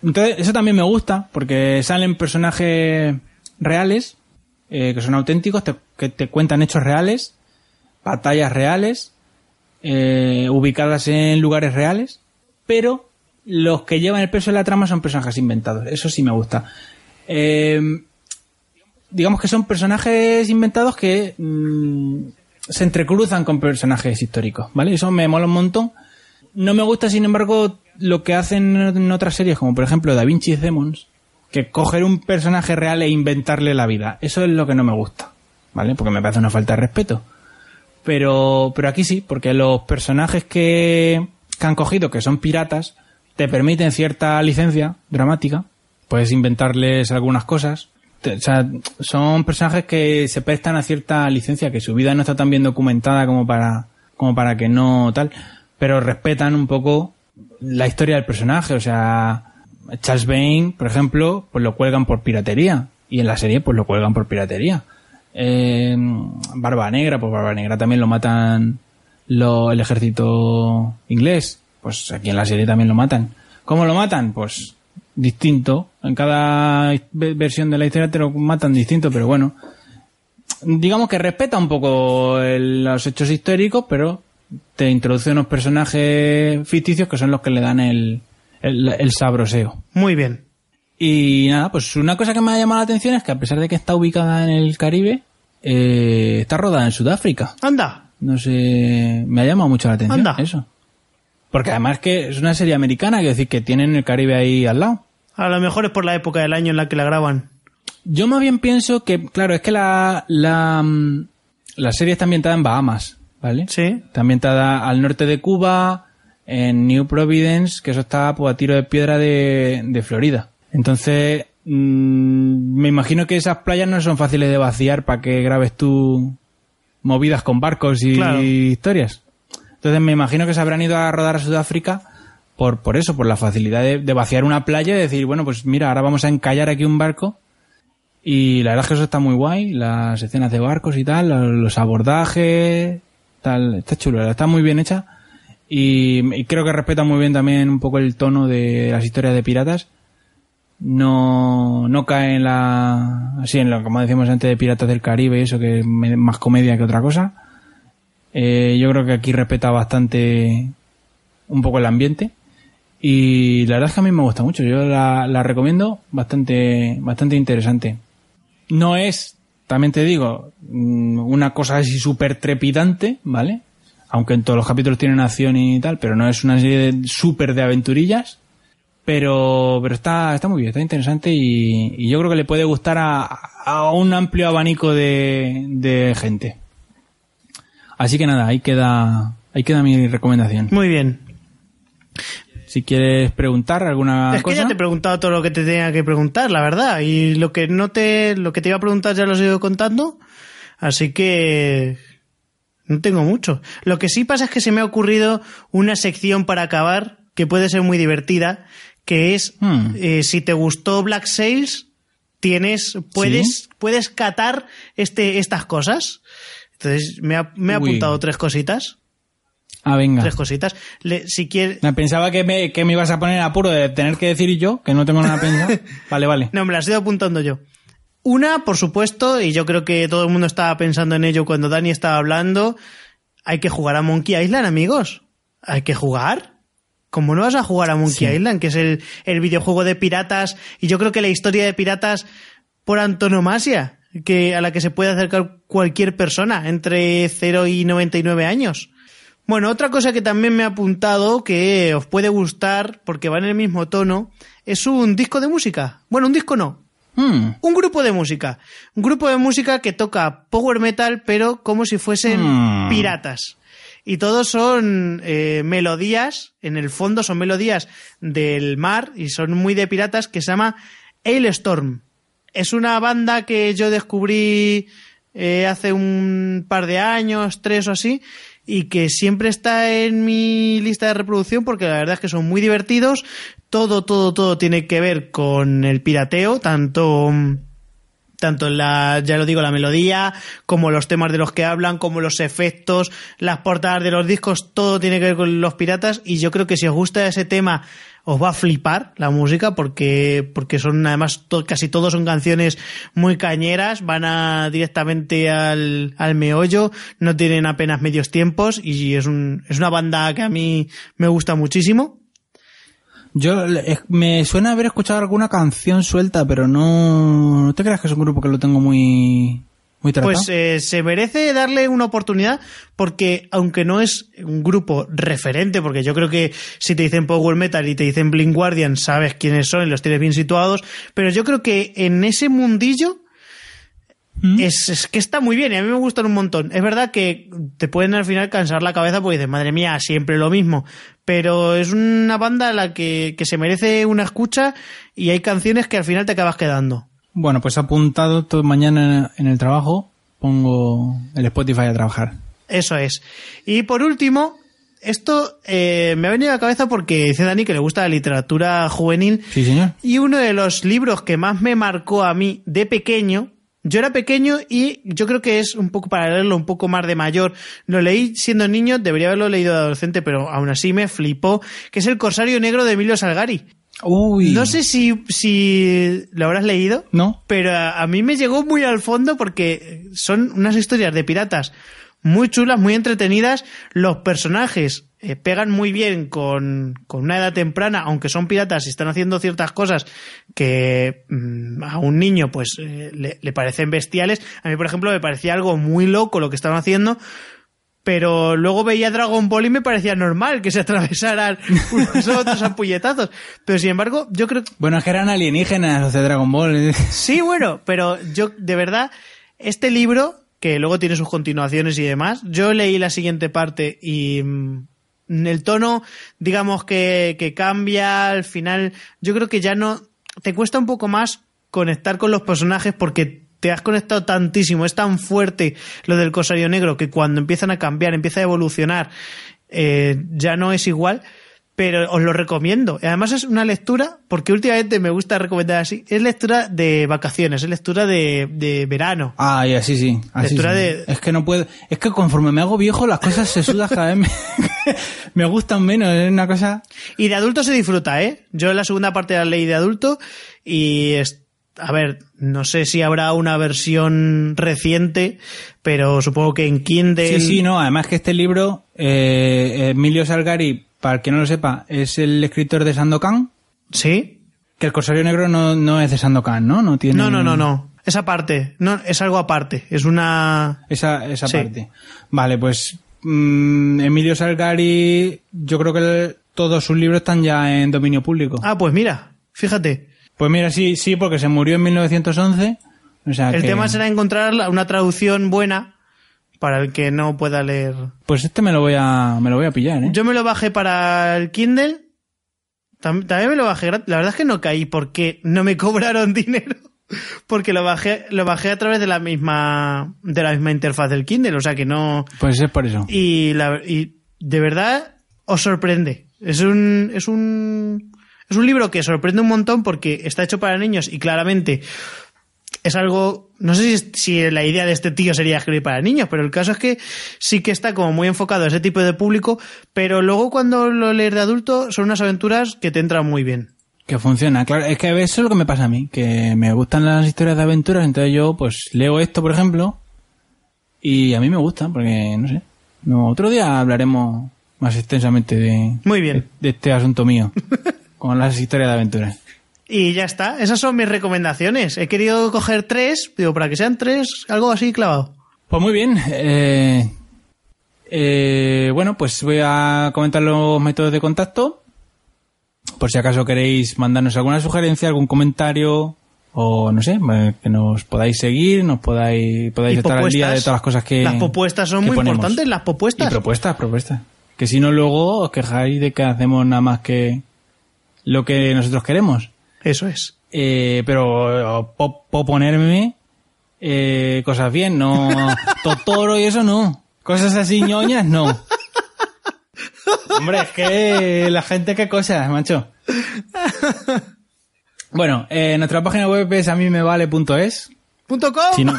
Entonces, eso también me gusta, porque salen personajes reales, eh, que son auténticos, te- que te cuentan hechos reales, batallas reales, eh, ubicadas en lugares reales, pero los que llevan el peso de la trama son personajes inventados. Eso sí me gusta. Eh, digamos que son personajes inventados que mm, se entrecruzan con personajes históricos, ¿vale? Eso me mola un montón. No me gusta, sin embargo, lo que hacen en otras series, como por ejemplo Da Vinci's Demons, que coger un personaje real e inventarle la vida. Eso es lo que no me gusta, ¿vale? Porque me parece una falta de respeto. Pero, pero aquí sí, porque los personajes que, que han cogido, que son piratas, te permiten cierta licencia dramática. Puedes inventarles algunas cosas. O sea, son personajes que se prestan a cierta licencia, que su vida no está tan bien documentada como para, como para que no tal, pero respetan un poco la historia del personaje. O sea, Charles Bane, por ejemplo, pues lo cuelgan por piratería. Y en la serie, pues lo cuelgan por piratería. Eh, Barba Negra, pues Barba Negra también lo matan el ejército inglés. Pues aquí en la serie también lo matan. ¿Cómo lo matan? Pues distinto. En cada ve- versión de la historia te lo matan distinto, pero bueno. Digamos que respeta un poco el- los hechos históricos, pero te introduce unos personajes ficticios que son los que le dan el, el, el sabroseo. Muy bien. Y nada, pues una cosa que me ha llamado la atención es que a pesar de que está ubicada en el Caribe, eh, está rodada en Sudáfrica. Anda. No sé, me ha llamado mucho la atención Anda. eso. Porque además que es una serie americana, quiero decir que tienen el Caribe ahí al lado. A lo mejor es por la época del año en la que la graban. Yo más bien pienso que, claro, es que la, la, mm, la serie está ambientada en Bahamas, ¿vale? Sí. Está ambientada al norte de Cuba, en New Providence, que eso está pues, a tiro de piedra de, de Florida. Entonces, mm, me imagino que esas playas no son fáciles de vaciar para que grabes tú movidas con barcos y Claro. historias. Entonces me imagino que se habrán ido a rodar a Sudáfrica por, por eso, por la facilidad de, vaciar una playa y decir, bueno, pues mira, ahora vamos a encallar aquí un barco. Y la verdad es que eso está muy guay, las escenas de barcos y tal, los, abordajes, tal, está chulo, está muy bien hecha. Y, creo que respeta muy bien también un poco el tono de las historias de piratas. No, no cae en la, así en lo como decíamos antes de Piratas del Caribe, eso que es más comedia que otra cosa. Eh, yo creo que aquí respeta bastante un poco el ambiente. Y la verdad es que a mí me gusta mucho. Yo la, la recomiendo bastante, bastante interesante. No es, también te digo, mm, una cosa así súper trepidante, ¿vale? Aunque en todos los capítulos tienen acción y tal, pero no es una serie súper de aventurillas. Pero, pero está, está muy bien, está interesante y, y yo creo que le puede gustar a, a un amplio abanico de, de gente. Así que nada, ahí queda, ahí queda mi recomendación. Muy bien. Si quieres preguntar alguna es que cosa. ya te he preguntado todo lo que te tenía que preguntar, la verdad. Y lo que no te, lo que te iba a preguntar ya lo he ido contando. Así que no tengo mucho. Lo que sí pasa es que se me ha ocurrido una sección para acabar que puede ser muy divertida, que es Hmm. eh, si te gustó Black Sails, tienes, puedes, Sí. puedes catar este, estas cosas. Entonces, me ha, me ha apuntado tres cositas. Ah, venga. Tres cositas. Le- si quieres, Pensaba que me, que me ibas a poner en apuro de tener que decir yo, que no tengo nada *laughs* pensado. Vale, vale. No, me las he ido apuntando yo. Una, por supuesto, y yo creo que todo el mundo estaba pensando en ello cuando Dani estaba hablando, hay que jugar a Monkey Island, amigos. Hay que jugar. ¿Cómo no vas a jugar a Monkey Sí. Island, que es el, el videojuego de piratas? Y yo creo que la historia de piratas por antonomasia, que, a la que se puede acercar cualquier persona entre 0 y 99 años. Bueno, otra cosa que también me ha apuntado que os puede gustar porque va en el mismo tono es un disco de música. Bueno, un disco no, Hmm. un grupo de música. Un grupo de música que toca power metal, pero como si fuesen Hmm. piratas. Y todos son eh, melodías, en el fondo son melodías del mar y son muy de piratas, que se llama Hailstorm. Es una banda que yo descubrí eh, hace un par de años, tres o así, y que siempre está en mi lista de reproducción porque la verdad es que son muy divertidos. Todo, todo, todo tiene que ver con el pirateo, tanto tanto la, ya lo digo, la melodía, como los temas de los que hablan, como los efectos, las portadas de los discos, todo tiene que ver con los piratas y yo creo que si os gusta ese tema os va a flipar la música porque, porque son además casi todos son canciones muy cañeras, van a directamente al, al meollo, no tienen apenas medios tiempos y es, un, es una banda que a mí me gusta muchísimo. Yo me suena haber escuchado alguna canción suelta, pero no, no te creas que es un grupo que lo tengo muy, muy. Pues eh, se merece darle una oportunidad porque aunque no es un grupo referente, porque yo creo que si te dicen Power Metal y te dicen Blink Guardian sabes quiénes son y los tienes bien situados, pero yo creo que en ese mundillo ¿Mm? es, es que está muy bien y a mí me gustan un montón. Es verdad que te pueden al final cansar la cabeza porque dices, madre mía, siempre lo mismo. Pero es una banda a la que, que se merece una escucha y hay canciones que al final te acabas quedando. Bueno, pues apuntado todo mañana en el trabajo, pongo el Spotify a trabajar. Eso es. Y por último, esto eh, me ha venido a la cabeza porque dice Dani que le gusta la literatura juvenil. Sí, señor. Y uno de los libros que más me marcó a mí de pequeño, yo era pequeño y yo creo que es un poco para leerlo un poco más de mayor. Lo leí siendo niño, debería haberlo leído de adolescente, pero aún así me flipó, que es El Corsario Negro de Emilio Salgari. Uy. No sé si, si lo habrás leído. No. Pero a, a mí me llegó muy al fondo porque son unas historias de piratas muy chulas, muy entretenidas. Los personajes eh, pegan muy bien con, con una edad temprana, aunque son piratas y están haciendo ciertas cosas que mm, a un niño pues eh, le, le parecen bestiales. A mí, por ejemplo, me parecía algo muy loco lo que estaban haciendo. Pero luego veía Dragon Ball y me parecía normal que se atravesaran *laughs* unos a otros a puñetazos. Pero sin embargo, yo creo que Bueno, es que eran alienígenas los de Dragon Ball. Sí, bueno, pero yo, de verdad, este libro, que luego tiene sus continuaciones y demás, yo leí la siguiente parte y mm, el tono, digamos que, que cambia, al final, yo creo que ya no, te cuesta un poco más conectar con los personajes porque te has conectado tantísimo, es tan fuerte lo del Cosario Negro que cuando empiezan a cambiar, empieza a evolucionar, eh, ya no es igual pero os lo recomiendo. Además es una lectura, porque últimamente me gusta recomendar así, es lectura de vacaciones, es lectura de, de verano. Ah, y así sí. Así Lectura sí. de- Es que no puedo. Es que conforme me hago viejo, las cosas se sudan cada vez. Me, *laughs* me gustan menos. Es una cosa. Y de adulto se disfruta, ¿eh? Yo en la segunda parte la ley de adulto y... es- a ver, no sé si habrá una versión reciente, pero supongo que en Kindle... Sí, sí, no. Además que este libro, eh, Emilio Salgari, para el que no lo sepa, es el escritor de Sandokan. ¿Sí? Que el Corsario Negro no, no es de Sandokan, ¿no? No tiene. No, no, no, no. Esa parte, no, es algo aparte. Es una... Esa, esa Sí. parte. Vale, pues mm, Emilio Salgari, yo creo que el- todos sus libros están ya en dominio público. Ah, pues mira, fíjate. Pues mira, sí, sí, porque se murió en 1911. O sea El que- tema será encontrar una traducción buena para el que no pueda leer. Pues este me lo voy a, me lo voy a pillar, ¿eh? Yo me lo bajé para el Kindle. Tam- También me lo bajé gratis. La verdad es que no caí porque no me *laughs* cobraron dinero. Porque lo bajé, lo bajé a través de la misma, de la misma interfaz del Kindle. O sea que no. Pues es por eso. Y, la, y de verdad os sorprende. Es un, es un, Es un libro que sorprende un montón porque está hecho para niños y claramente es algo, no sé si, si, la idea de este tío sería escribir para niños, pero el caso es que sí que está como muy enfocado a ese tipo de público, pero luego cuando lo lees de adulto son unas aventuras que te entran muy bien. Que funciona, claro, es que eso es lo que me pasa a mí, que me gustan las historias de aventuras, entonces yo pues leo esto, por ejemplo, y a mí me gusta, porque no sé, no, otro día hablaremos más extensamente de, Muy bien. de, de este asunto mío, *laughs* con las historias de aventuras. Y ya está, esas son mis recomendaciones. He querido coger tres, digo, para que sean tres, algo así clavado. Pues muy bien. Eh, eh, bueno, pues voy a comentar los métodos de contacto. Por si acaso queréis mandarnos alguna sugerencia, algún comentario o no sé, eh, que nos podáis seguir, nos podáis, podáis estar al día de todas las cosas que Las propuestas son muy ponemos. importantes, las propuestas. Y propuestas, propuestas. Que si no luego os quejáis de que hacemos nada más que lo que nosotros queremos. Eso es. Eh, pero po- po- ponerme eh, cosas bien, no *laughs* Totoro y eso no. Cosas así ñoñas no. Hombre, es que la gente qué cosas, macho. Bueno, eh, nuestra página web es a mí me vale.es. Punto com. Si no,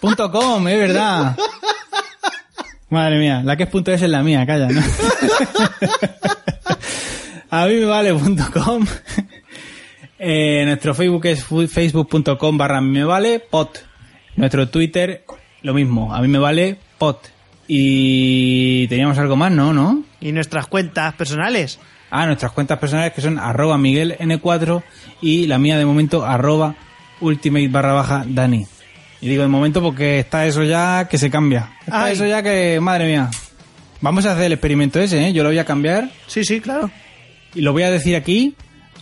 punto com, es verdad. Madre mía, la que es punto es es la mía, calla, ¿no? *laughs* a mí me vale.com. *laughs* Eh, nuestro Facebook es facebook.com barra me vale pot. Nuestro Twitter, lo mismo, a mí me vale pot. Y teníamos algo más, ¿no? ¿No? Y nuestras cuentas personales. Ah, nuestras cuentas personales que son arroba Miguel N4 y la mía de momento arroba ultimate barra baja Dani. Y digo de momento porque está eso ya que se cambia. Está Ay. eso ya que, madre mía. Vamos a hacer el experimento ese, ¿eh? Yo lo voy a cambiar Sí, sí, claro. Y lo voy a decir aquí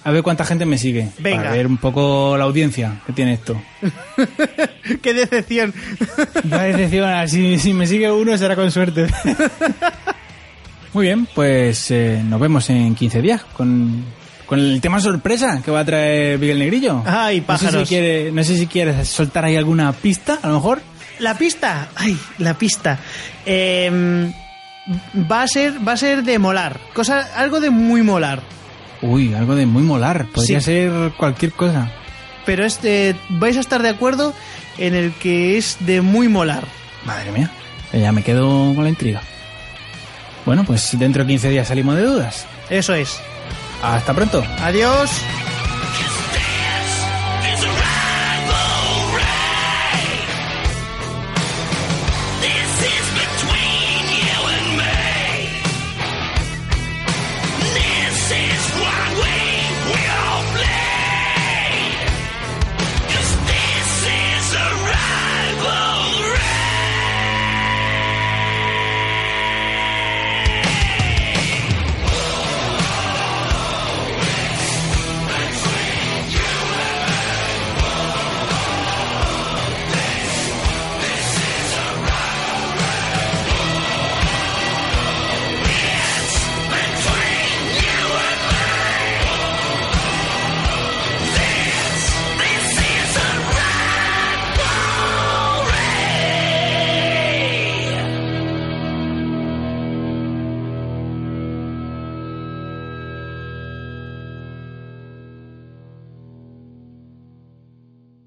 a ver cuánta gente me sigue. Venga. Para ver un poco la audiencia que tiene esto. *laughs* Qué decepción. *laughs* Da decepción, ah, si, si me sigue uno será con suerte. *laughs* Muy bien, pues eh, nos vemos en 15 días con, con el tema sorpresa que va a traer Miguel Negrillo. Ay, No sé, si pájaros. quiere, no sé si quieres soltar ahí alguna pista, a lo mejor. La pista. Ay, la pista. Em, va a ser, va a ser de molar. Cosa, algo de muy molar. Uy, algo de muy molar. Podría Sí. ser cualquier cosa. Pero este, vais a estar de acuerdo en el que es de muy molar. Madre mía, ya me quedo con la intriga. Bueno, pues dentro de 15 días salimos de dudas. Eso es. Hasta pronto. Adiós.